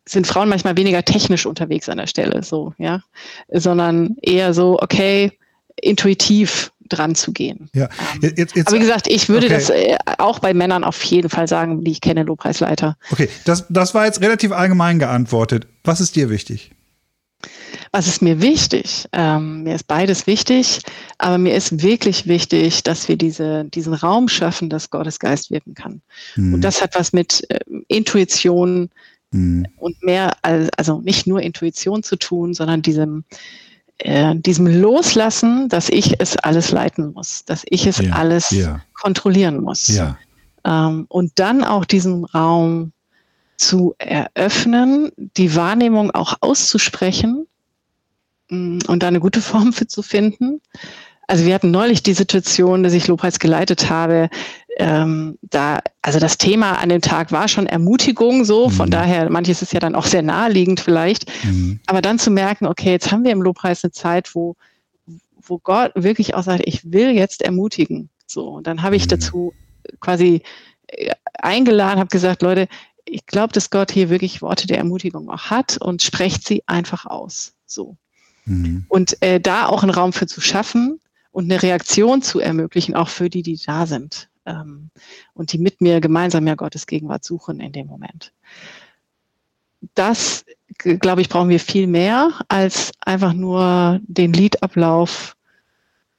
sind Frauen manchmal weniger technisch unterwegs an der Stelle, so, ja, sondern eher so, okay, intuitiv dran zu gehen. Ja. Ähm, jetzt, jetzt, Aber wie gesagt, ich würde okay. das äh, auch bei Männern auf jeden Fall sagen, die ich kenne, Lobpreisleiter. Okay, das, das war jetzt relativ allgemein geantwortet. Was ist dir wichtig? Was ist mir wichtig? Ähm, mir ist beides wichtig, aber mir ist wirklich wichtig, dass wir diese, diesen Raum schaffen, dass Gottes Geist wirken kann. Mhm. Und das hat was mit äh, Intuition mhm. und mehr, als, also nicht nur Intuition zu tun, sondern diesem, äh, diesem Loslassen, dass ich es alles leiten muss, dass ich es ja. alles ja. kontrollieren muss. Ja. Ähm, und dann auch diesen Raum zu eröffnen, die Wahrnehmung auch auszusprechen Mm, und da eine gute Form für zu finden. Also wir hatten neulich die Situation, dass ich Lobpreis geleitet habe. Ähm, da, also das Thema an dem Tag war schon Ermutigung, so von mhm. daher, manches ist ja dann auch sehr naheliegend vielleicht. Mhm. Aber dann zu merken, okay, jetzt haben wir im Lobpreis eine Zeit, wo, wo Gott wirklich auch sagt, ich will jetzt ermutigen. So, und dann habe ich mhm. dazu quasi äh, eingeladen, habe gesagt, Leute, ich glaube, dass Gott hier wirklich Worte der Ermutigung auch hat und sprecht sie einfach aus. So. Mhm. Und äh, da auch einen Raum für zu schaffen und eine Reaktion zu ermöglichen, auch für die, die da sind ähm, und die mit mir gemeinsam ja Gottes Gegenwart suchen in dem Moment. Das, glaube ich, brauchen wir viel mehr als einfach nur den Liedablauf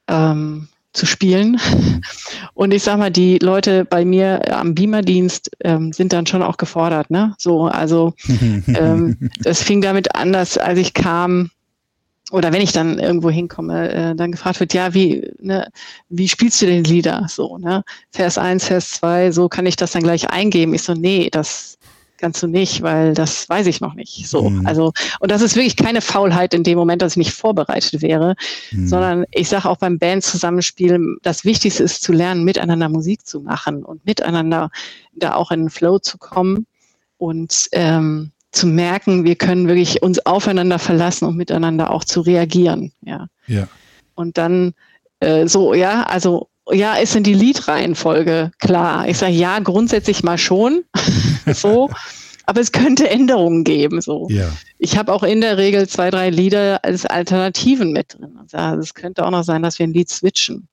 ähm, zu spielen. Und ich sag mal, die Leute bei mir am Beamer-Dienst ähm, sind dann schon auch gefordert. Ne? So, also ähm, es fing damit an, dass als ich kam, oder wenn ich dann irgendwo hinkomme, äh, dann gefragt wird, ja, wie, ne, wie spielst du den Lieder? So, ne? Vers 1, Vers 2, so kann ich das dann gleich eingeben. Ich so, nee, das kannst du nicht, weil das weiß ich noch nicht. So, mhm. also, und das ist wirklich keine Faulheit in dem Moment, dass ich nicht vorbereitet wäre, mhm. sondern ich sage auch beim Bandzusammenspiel, das Wichtigste ist zu lernen, miteinander Musik zu machen und miteinander da auch in den Flow zu kommen und ähm, zu merken, wir können wirklich uns aufeinander verlassen und miteinander auch zu reagieren. Ja. ja. Und dann äh, so, ja, also ja, ist denn die Liedreihenfolge klar? Ich sage ja, grundsätzlich mal schon. so. Aber es könnte Änderungen geben. So. Ja. Ich habe auch in der Regel zwei, drei Lieder als Alternativen mit drin. Also es könnte auch noch sein, dass wir ein Lied switchen.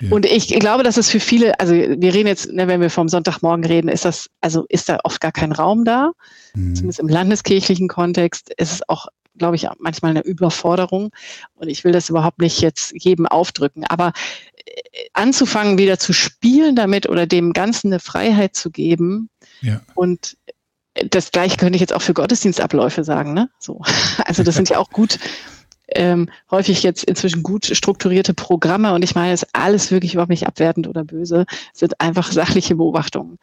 Ja. Und ich glaube, dass es für viele, also wir reden jetzt, ne, wenn wir vom Sonntagmorgen reden, ist das, also ist da oft gar kein Raum da. Mhm. Zumindest im landeskirchlichen Kontext ist es auch, glaube ich, manchmal eine Überforderung. Und ich will das überhaupt nicht jetzt jedem aufdrücken. Aber äh, anzufangen, wieder zu spielen damit oder dem Ganzen eine Freiheit zu geben. Ja. Und das gleiche könnte ich jetzt auch für Gottesdienstabläufe sagen, ne? So. Also das sind ja auch gut ähm, häufig jetzt inzwischen gut strukturierte Programme und ich meine, es ist alles wirklich überhaupt nicht abwertend oder böse, sind einfach sachliche Beobachtungen,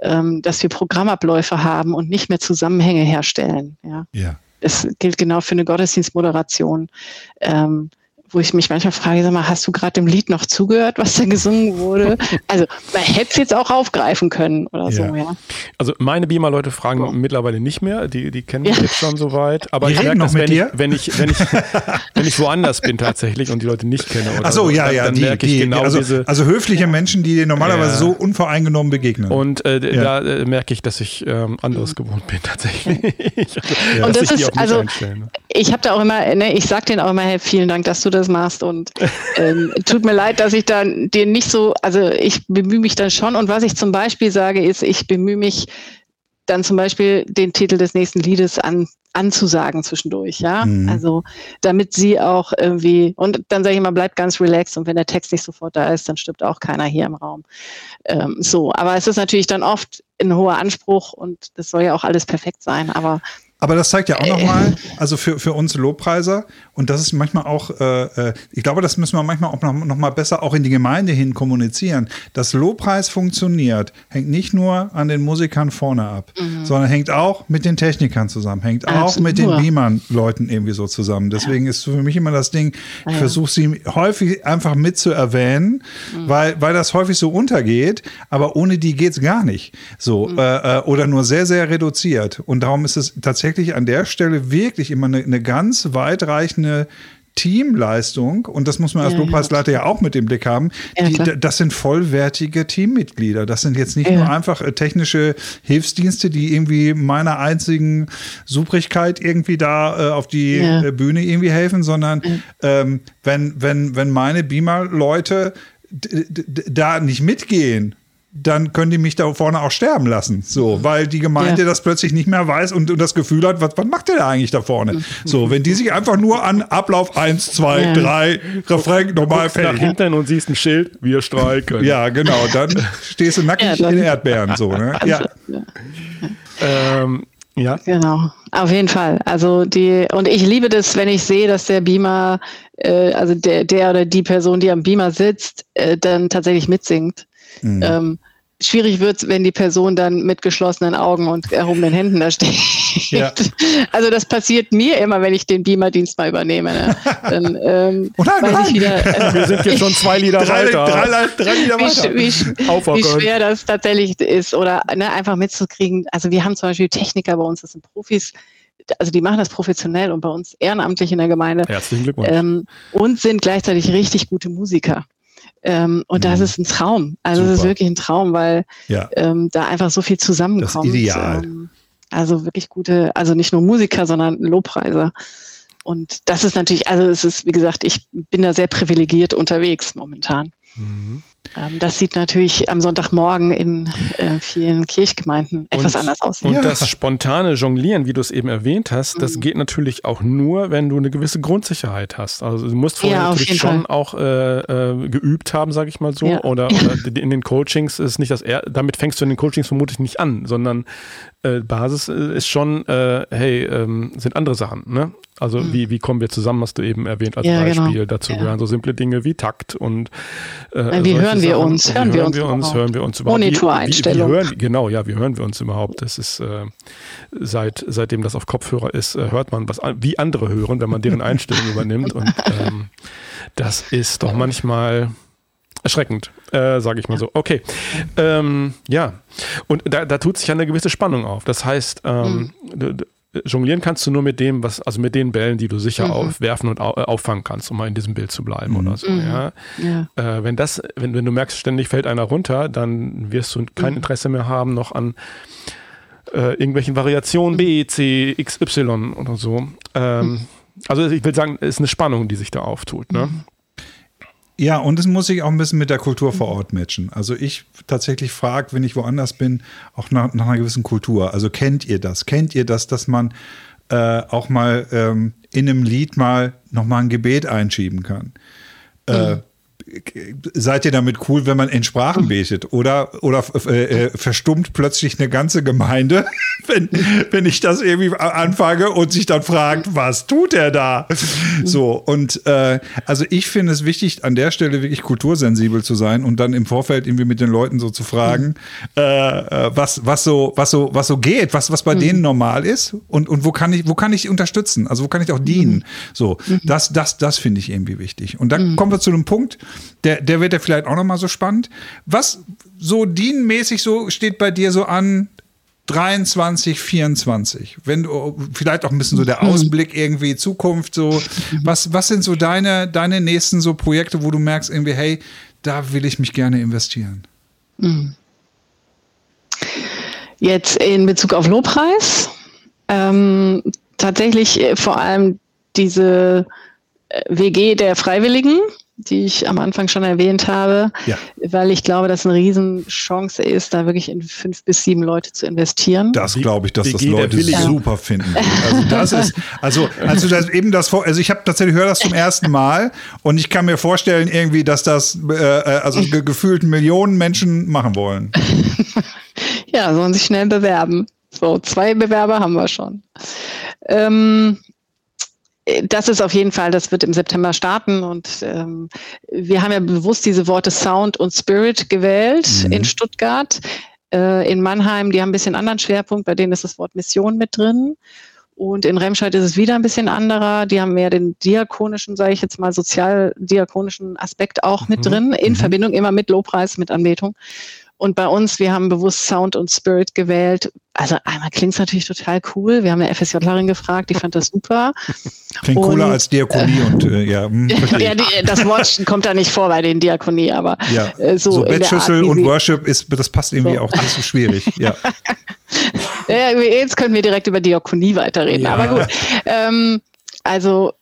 ähm, dass wir Programmabläufe haben und nicht mehr Zusammenhänge herstellen. Ja. ja. Es gilt genau für eine Gottesdienstmoderation. Ähm, wo ich mich manchmal frage, sag mal, hast du gerade dem Lied noch zugehört, was da gesungen wurde? Also man hätte es jetzt auch aufgreifen können oder ja. so, ja. Also meine Beamer-Leute fragen oh. mittlerweile nicht mehr, die, die kennen mich ja. jetzt schon soweit. Aber die ich merke das, wenn ich, wenn, ich, wenn, ich, wenn ich woanders bin tatsächlich und die Leute nicht kenne. Oder Ach so, ja, ja, dann, die, merke ich die, genau also, diese, also höfliche Menschen, die dir normalerweise so unvoreingenommen begegnen. Und äh, da äh, merke ich, dass ich ähm, anderes gewohnt bin tatsächlich. also, und das ist, also, ich habe da auch immer, ne, ich sage denen auch immer, hey, vielen Dank, dass du das machst und ähm, tut mir leid, dass ich dann dir nicht so, also ich bemühe mich dann schon und was ich zum Beispiel sage, ist, ich bemühe mich dann zum Beispiel den Titel des nächsten Liedes an, anzusagen zwischendurch, ja. Mhm. Also damit sie auch irgendwie, und dann sage ich immer, bleib ganz relaxed und wenn der Text nicht sofort da ist, dann stirbt auch keiner hier im Raum. Ähm, so, aber es ist natürlich dann oft ein hoher Anspruch und das soll ja auch alles perfekt sein, aber aber das zeigt ja auch nochmal, also für, für uns Lobpreiser, und das ist manchmal auch, äh, äh, ich glaube, das müssen wir manchmal auch noch, noch mal besser auch in die Gemeinde hin kommunizieren. Dass Lobpreis funktioniert, hängt nicht nur an den Musikern vorne ab, mhm. sondern hängt auch mit den Technikern zusammen, hängt Absolut. auch mit den Beamern-Leuten irgendwie so zusammen. Deswegen ja. ist für mich immer das Ding, ich ja. versuche sie häufig einfach mit zu erwähnen, mhm. weil, weil das häufig so untergeht, aber ohne die geht es gar nicht. So, mhm. äh, äh, oder nur sehr, sehr reduziert. Und darum ist es tatsächlich tatsächlich an der Stelle wirklich immer eine, eine ganz weitreichende Teamleistung, und das muss man als ja, Lobpreisleiter ja auch mit im Blick haben, ja, die, das sind vollwertige Teammitglieder. Das sind jetzt nicht ja. nur einfach äh, technische Hilfsdienste, die irgendwie meiner einzigen Subrigkeit irgendwie da äh, auf die äh, Bühne irgendwie helfen, sondern ähm, wenn, wenn, wenn meine Beamer-Leute da nicht mitgehen, dann können die mich da vorne auch sterben lassen. So, weil die Gemeinde ja. das plötzlich nicht mehr weiß und, und das Gefühl hat, was, was macht der da eigentlich da vorne? Mhm. So, wenn die sich einfach nur an Ablauf 1, 2, ja. 3, Refrain normal fertig. nach hinten und siehst ein Schild, wir streiken. Ja, genau, dann stehst du nackig ja, in Erdbeeren. So, ne? ja. Ähm, ja. Genau, auf jeden Fall. Also die, und ich liebe das, wenn ich sehe, dass der Beamer, äh, also der, der oder die Person, die am Beamer sitzt, äh, dann tatsächlich mitsingt. Mhm. Ähm, schwierig wird es, wenn die Person dann mit geschlossenen Augen und erhobenen Händen da steht. Ja. Also das passiert mir immer, wenn ich den Beamer-Dienst mal übernehme. Ne? Dann ähm, oh nein, weiß nein. ich wieder. Äh, Wir sind jetzt schon zwei Lieder drei, weiter. Drei, drei Lieder weiter. Wie, wie, wie schwer das tatsächlich ist oder ne, einfach mitzukriegen. Also wir haben zum Beispiel Techniker bei uns, das sind Profis, also die machen das professionell und bei uns ehrenamtlich in der Gemeinde. Herzlichen Glückwunsch. Ähm, und sind gleichzeitig richtig gute Musiker. Ähm, und mhm. das ist ein Traum. Also es ist wirklich ein Traum, weil ja. ähm, da einfach so viel zusammenkommt. Das Ideal. Ähm, also wirklich gute, also nicht nur Musiker, sondern Lobpreiser. Und das ist natürlich, also es ist, wie gesagt, ich bin da sehr privilegiert unterwegs momentan. Mhm. Ähm, das sieht natürlich am Sonntagmorgen in äh, vielen Kirchgemeinden etwas und, anders aus. Und ja. das spontane Jonglieren, wie du es eben erwähnt hast, das mhm. geht natürlich auch nur, wenn du eine gewisse Grundsicherheit hast. Also du musst vorher ja, natürlich schon Fall. auch äh, äh, geübt haben, sage ich mal so. Ja. Oder, oder, in den Coachings ist nicht das, er damit fängst du in den Coachings vermutlich nicht an, sondern äh, Basis äh, ist schon, äh, hey, ähm, sind andere Sachen. Ne? Also mhm. wie, wie kommen wir zusammen, hast du eben erwähnt als ja, genau. Beispiel. Genau. Dazu ja. gehören so simple Dinge wie Takt und äh, wie hören wir Sachen. uns? Hören, wir uns, wir uns hören wir uns überhaupt? Monitoreinstellung. Wie, wie, wie genau, ja, wie hören wir uns überhaupt? Das ist äh, seit seitdem das auf Kopfhörer ist, äh, hört man was wie andere hören, wenn man deren Einstellung übernimmt und ähm, das ist doch manchmal erschreckend, äh, sage ich mal so. Okay, ähm, ja, und da, da, tut sich eine gewisse Spannung auf. Das heißt, ähm, mhm. jonglieren kannst du nur mit dem, was, also mit den Bällen, die du sicher mhm. aufwerfen und au, äh, auffangen kannst, um mal in diesem Bild zu bleiben mhm. oder so. Mhm. Ja? ja. Äh, wenn das, wenn, wenn du merkst, ständig fällt einer runter, dann wirst du kein mhm. Interesse mehr haben noch an äh, irgendwelchen Variationen B, C, X, Y oder so. Ähm, mhm. also ich will sagen, es ist eine Spannung, die sich da auftut. Ne? Ja, und es muss sich auch ein bisschen mit der Kultur vor Ort matchen. Also ich tatsächlich frage, wenn ich woanders bin, auch nach, nach, einer gewissen Kultur. Also kennt ihr das? Kennt ihr das, dass man äh, auch mal ähm, in einem Lied mal nochmal ein Gebet einschieben kann? Äh, mhm. Seid ihr damit cool, wenn man in Sprachen betet? Oder, oder äh, äh, verstummt plötzlich eine ganze Gemeinde, wenn, wenn ich das irgendwie anfange und sich dann fragt, was tut er da? So, und äh, also ich finde es wichtig, an der Stelle wirklich kultursensibel zu sein und dann im Vorfeld irgendwie mit den Leuten so zu fragen, äh, äh, was, was, so, was, so, was so geht, was, was bei mhm. denen normal ist und, und wo, kann ich, wo kann ich unterstützen? Also wo kann ich auch dienen? Mhm. So, das, das, das finde ich irgendwie wichtig. Und dann mhm. kommen wir zu einem Punkt, der, der wird ja vielleicht auch nochmal so spannend. Was so dienmäßig so steht bei dir so an 23, 24? Wenn du vielleicht auch ein bisschen so der mhm. Ausblick irgendwie Zukunft so. Was, was sind so deine, deine nächsten so Projekte, wo du merkst irgendwie, hey, da will ich mich gerne investieren? Mhm. Jetzt in Bezug auf Lobpreis. Ähm, tatsächlich äh, vor allem diese äh, WG der Freiwilligen, die ich am Anfang schon erwähnt habe, ja. weil ich glaube, dass eine Riesenchance ist, da wirklich in fünf bis sieben Leute zu investieren. Das glaube ich, dass das Leute super finden. Also das ist, also als du das eben das vor, also ich habe tatsächlich höre das zum ersten Mal und ich kann mir vorstellen irgendwie, dass das äh, äh also ge gefühlt Millionen Menschen machen wollen. ja, sollen sich schnell bewerben. So zwei Bewerber haben wir schon. Ähm, das ist auf jeden Fall, das wird im September starten und ähm, wir haben ja bewusst diese Worte Sound und Spirit gewählt mhm. in Stuttgart. Äh, in Mannheim, die haben ein bisschen anderen Schwerpunkt, bei denen ist das Wort Mission mit drin. Und in Remscheid ist es wieder ein bisschen anderer. Die haben mehr den diakonischen, sage ich jetzt mal, sozial-diakonischen Aspekt auch mit mhm. drin, in mhm. Verbindung immer mit Lobpreis, mit Anbetung. Und bei uns, wir haben bewusst Sound und Spirit gewählt. Also einmal klingt es natürlich total cool. Wir haben eine FSJlerin gefragt, die fand das super. Klingt und, cooler als Diakonie äh, und äh, ja. Hm, ja die, das Wort kommt da nicht vor bei den Diakonie, aber ja. äh, so, so Bettschüssel und Worship ist, das passt irgendwie so. auch nicht so schwierig. Ja. ja, jetzt können wir direkt über Diakonie weiterreden. Aber gut. Ähm, also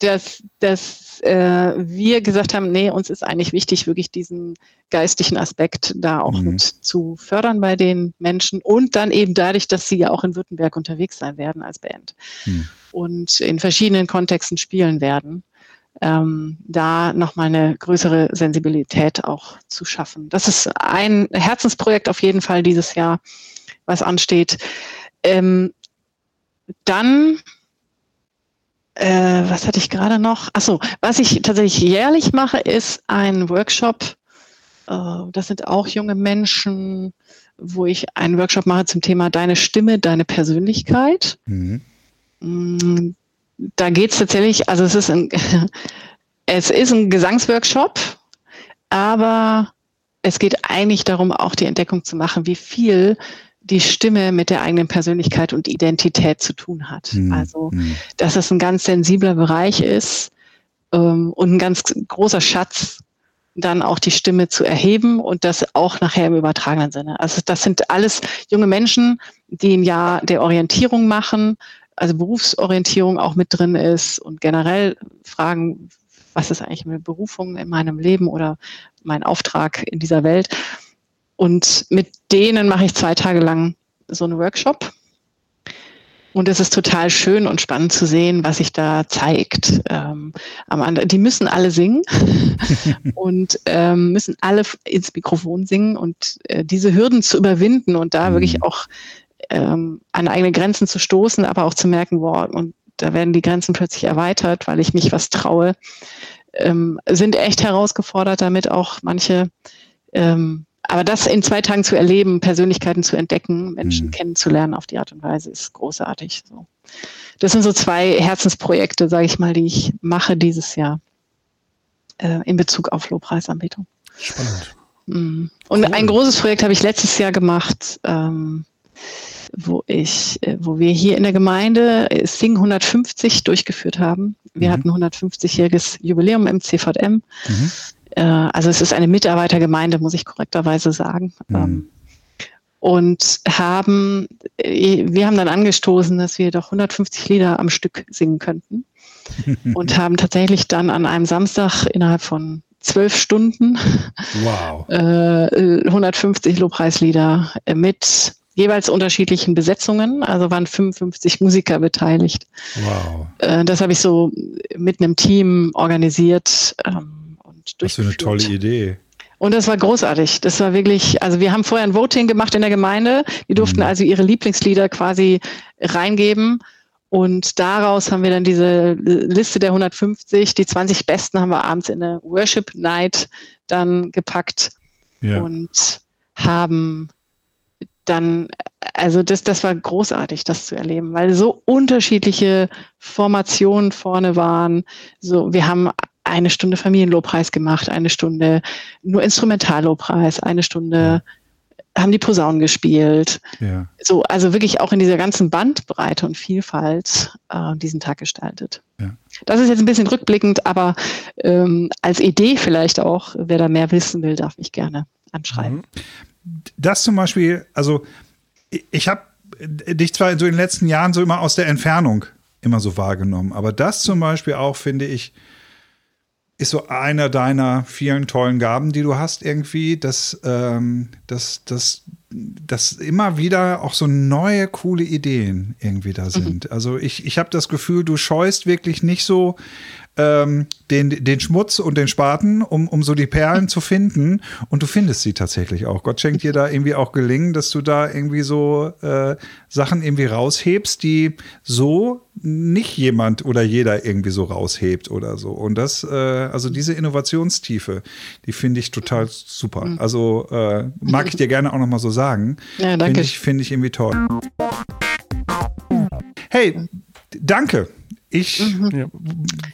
das, das äh, wir gesagt haben, nee, uns ist eigentlich wichtig, wirklich diesen geistlichen Aspekt da auch mhm. mit zu fördern bei den Menschen und dann eben dadurch, dass sie ja auch in Württemberg unterwegs sein werden als Band mhm. und in verschiedenen Kontexten spielen werden. Ähm, da nochmal eine größere Sensibilität auch zu schaffen. Das ist ein Herzensprojekt auf jeden Fall dieses Jahr, was ansteht. Ähm, dann äh, was hatte ich gerade noch? Achso, was ich tatsächlich jährlich mache, ist ein Workshop. Äh, das sind auch junge Menschen, wo ich einen Workshop mache zum Thema Deine Stimme, deine Persönlichkeit. Mhm. Mm, da geht es tatsächlich, also es ist ein, es ist ein Gesangsworkshop, aber es geht eigentlich darum, auch die Entdeckung zu machen, wie viel die Stimme mit der eigenen Persönlichkeit und Identität zu tun hat. Mhm. Also, hm. dass es ein ganz sensibler Bereich ist ähm, und ein ganz großer Schatz, dann auch die Stimme zu erheben und das auch nachher im übertragenen Sinne. Also das sind alles junge Menschen, die ein Jahr der Orientierung machen, also Berufsorientierung auch mit drin ist und generell fragen, was ist eigentlich meine Berufung in meinem Leben oder mein Auftrag in dieser Welt. Und mit denen mache ich zwei Tage lang so einen Workshop. Und es ist total schön und spannend zu sehen, was sich da zeigt. Ähm, die müssen alle singen und ähm, müssen alle ins Mikrofon singen und äh, diese Hürden zu überwinden und da mhm. wirklich auch ähm, an eigene Grenzen zu stoßen, aber auch zu merken, boah, und da werden die Grenzen plötzlich erweitert, weil ich mich was traue, ähm, sind echt herausgefordert, damit auch manche ähm, aber das in zwei Tagen zu erleben, Persönlichkeiten zu entdecken, Menschen mhm. kennenzulernen auf die Art und Weise, ist großartig. So. Das sind so zwei Herzensprojekte, sage ich mal, die ich mache dieses Jahr äh, in Bezug auf Lobpreisanbetung. Spannend. Mhm. Und cool. ein großes Projekt habe ich letztes Jahr gemacht, ähm, wo ich, äh, wo wir hier in der Gemeinde Sing 150 durchgeführt haben. Wir mhm. hatten 150-jähriges Jubiläum im CVM. Mhm. Äh, also es ist eine Mitarbeitergemeinde, muss ich korrekterweise sagen. Mhm. Ähm, und haben, äh, wir haben dann angestoßen, dass wir doch 150 Lieder am Stück singen könnten. und haben tatsächlich dann an einem Samstag innerhalb von zwölf Stunden wow. äh, 150 Lobpreislieder mit jeweils unterschiedlichen Besetzungen. Also waren 55 Musiker beteiligt. Wow. Äh, das habe ich so mit einem Team organisiert. Ähm, das ist eine tolle Idee. Und das war großartig. Das war wirklich, also wir haben vorher ein Voting gemacht in der Gemeinde. Die durften mhm. also ihre Lieblingslieder quasi reingeben. Und daraus haben wir dann diese Liste der 150, die 20 besten haben wir abends in eine Worship Night dann gepackt ja. und haben dann, also das, das war großartig, das zu erleben, weil so unterschiedliche Formationen vorne waren. So, wir haben eine Stunde Familienlobpreis gemacht, eine Stunde nur Instrumentallobpreis, eine Stunde haben die Posaunen gespielt. Ja. So, also wirklich auch in dieser ganzen Bandbreite und Vielfalt äh, diesen Tag gestaltet. Ja. Das ist jetzt ein bisschen rückblickend, aber ähm, als Idee vielleicht auch, wer da mehr wissen will, darf mich gerne anschreiben. Mhm. Das zum Beispiel, also ich habe dich zwar so in den letzten Jahren so immer aus der Entfernung immer so wahrgenommen, aber das zum Beispiel auch finde ich ist so einer deiner vielen tollen Gaben, die du hast irgendwie, dass, ähm, dass, dass, dass immer wieder auch so neue, coole Ideen irgendwie da mhm. sind. Mhm. Also ich, ich habe das Gefühl, du scheust wirklich nicht so ähm, den, den Schmutz und den Spaten, um, um so die Perlen zu finden. Und du findest sie tatsächlich auch. Gott schenkt dir da irgendwie auch gelingen, dass du da irgendwie so äh, Sachen irgendwie raushebst, die so nicht jemand oder jeder irgendwie so raushebt oder so. Und das, äh, also diese Innovationstiefe, die finde ich total super. Mhm. Also äh, mag ich dir gerne auch nochmal so sagen. Ja, danke. Finde ich, find ich irgendwie toll. Hey, danke. Ich mhm.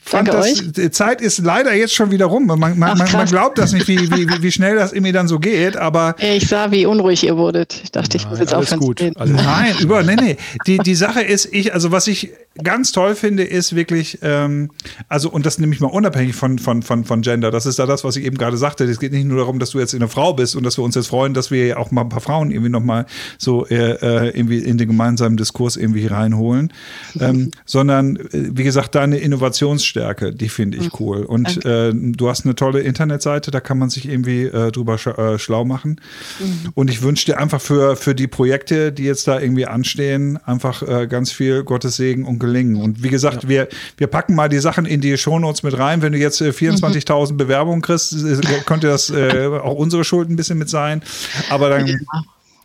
fand Danke das, euch. Zeit ist leider jetzt schon wieder rum. Man, man, Ach, man, man glaubt das nicht, wie, wie, wie schnell das irgendwie dann so geht, aber. Ich sah, wie unruhig ihr wurdet. Ich dachte, ich muss jetzt aufhören gut. reden. Nein, über, nee, nee. Die, die Sache ist, ich, also was ich ganz toll finde, ist wirklich, ähm, also, und das nehme ich mal unabhängig von, von, von, von Gender. Das ist da das, was ich eben gerade sagte. Es geht nicht nur darum, dass du jetzt eine Frau bist und dass wir uns jetzt freuen, dass wir auch mal ein paar Frauen irgendwie nochmal so äh, äh, irgendwie in den gemeinsamen Diskurs irgendwie reinholen, ähm, sondern, äh, wie gesagt, deine Innovationsstärke, die finde ich mhm. cool. Und äh, du hast eine tolle Internetseite, da kann man sich irgendwie äh, drüber sch äh, schlau machen. Mhm. Und ich wünsche dir einfach für, für die Projekte, die jetzt da irgendwie anstehen, einfach äh, ganz viel Gottes Segen und gelingen. Und wie gesagt, ja. wir, wir packen mal die Sachen in die Shownotes mit rein. Wenn du jetzt äh, 24.000 mhm. Bewerbungen kriegst, äh, könnte das äh, auch unsere Schuld ein bisschen mit sein. Aber dann. Ja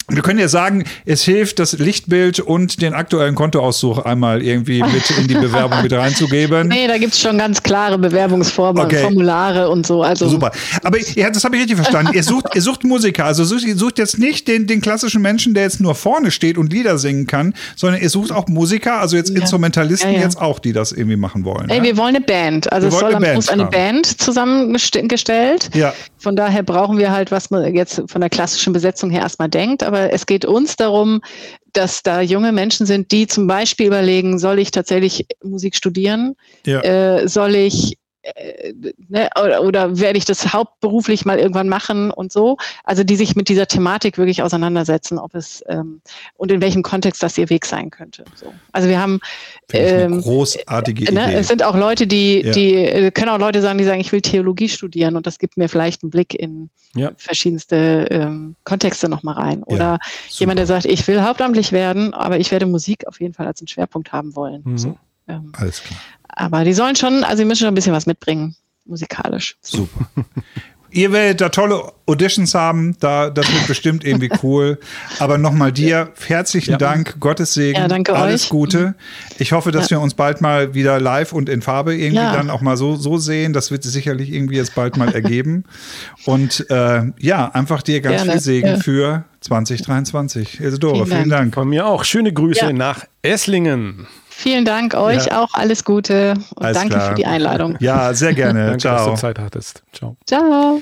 wir können ja sagen, es hilft, das Lichtbild und den aktuellen Kontoauszug einmal irgendwie mit in die Bewerbung mit reinzugeben. Nee, da gibt es schon ganz klare Bewerbungsformen, okay. Formulare und so. Also Super. Aber ja, das habe ich richtig verstanden. ihr, sucht, ihr sucht Musiker. Also ihr sucht jetzt nicht den, den klassischen Menschen, der jetzt nur vorne steht und Lieder singen kann, sondern ihr sucht auch Musiker, also jetzt ja. Instrumentalisten ja, ja. jetzt auch, die das irgendwie machen wollen. Ey, wir wollen eine Band. Also wir es soll am Schluss eine Band zusammengestellt. Ja. Von daher brauchen wir halt, was man jetzt von der klassischen Besetzung her erstmal denkt. Aber es geht uns darum, dass da junge Menschen sind, die zum Beispiel überlegen, soll ich tatsächlich Musik studieren? Ja. Äh, soll ich äh, ne, oder, oder, werde ich das hauptberuflich mal irgendwann machen und so. Also die sich mit dieser Thematik wirklich auseinandersetzen, ob es ähm, und in welchem Kontext das ihr Weg sein könnte. So. Also wir haben ähm, großartige ne, Idee. Es sind auch Leute, die, ja. die äh, können auch Leute sagen, die sagen, ich will Theologie studieren und das gibt mir vielleicht einen Blick in ja. verschiedenste ähm, Kontexte nochmal rein. Oder ja, jemand, der sagt, ich will hauptamtlich werden, aber ich werde Musik auf jeden Fall als einen Schwerpunkt haben wollen. Mhm. So. Ähm, Alles klar. Aber die sollen schon, also die müssen schon ein bisschen was mitbringen, musikalisch. Super. Ihr werdet da tolle Auditions haben, da, das wird bestimmt irgendwie cool. Aber nochmal dir herzlichen ja. Dank, Gottes Segen, ja, danke alles euch. Gute. Ich hoffe, dass ja. wir uns bald mal wieder live und in Farbe irgendwie ja. dann auch mal so, so sehen. Das wird sich sicherlich irgendwie jetzt bald mal ergeben. Und äh, ja, einfach dir ganz Gerne. viel Segen für 2023. Isidore, vielen, vielen Dank. Dank. Von mir auch. Schöne Grüße nach Esslingen. Vielen Dank euch ja. auch. Alles Gute und Alles danke klar. für die Einladung. Ja, sehr gerne. danke, Ciao. dass du Zeit hattest. Ciao. Ciao.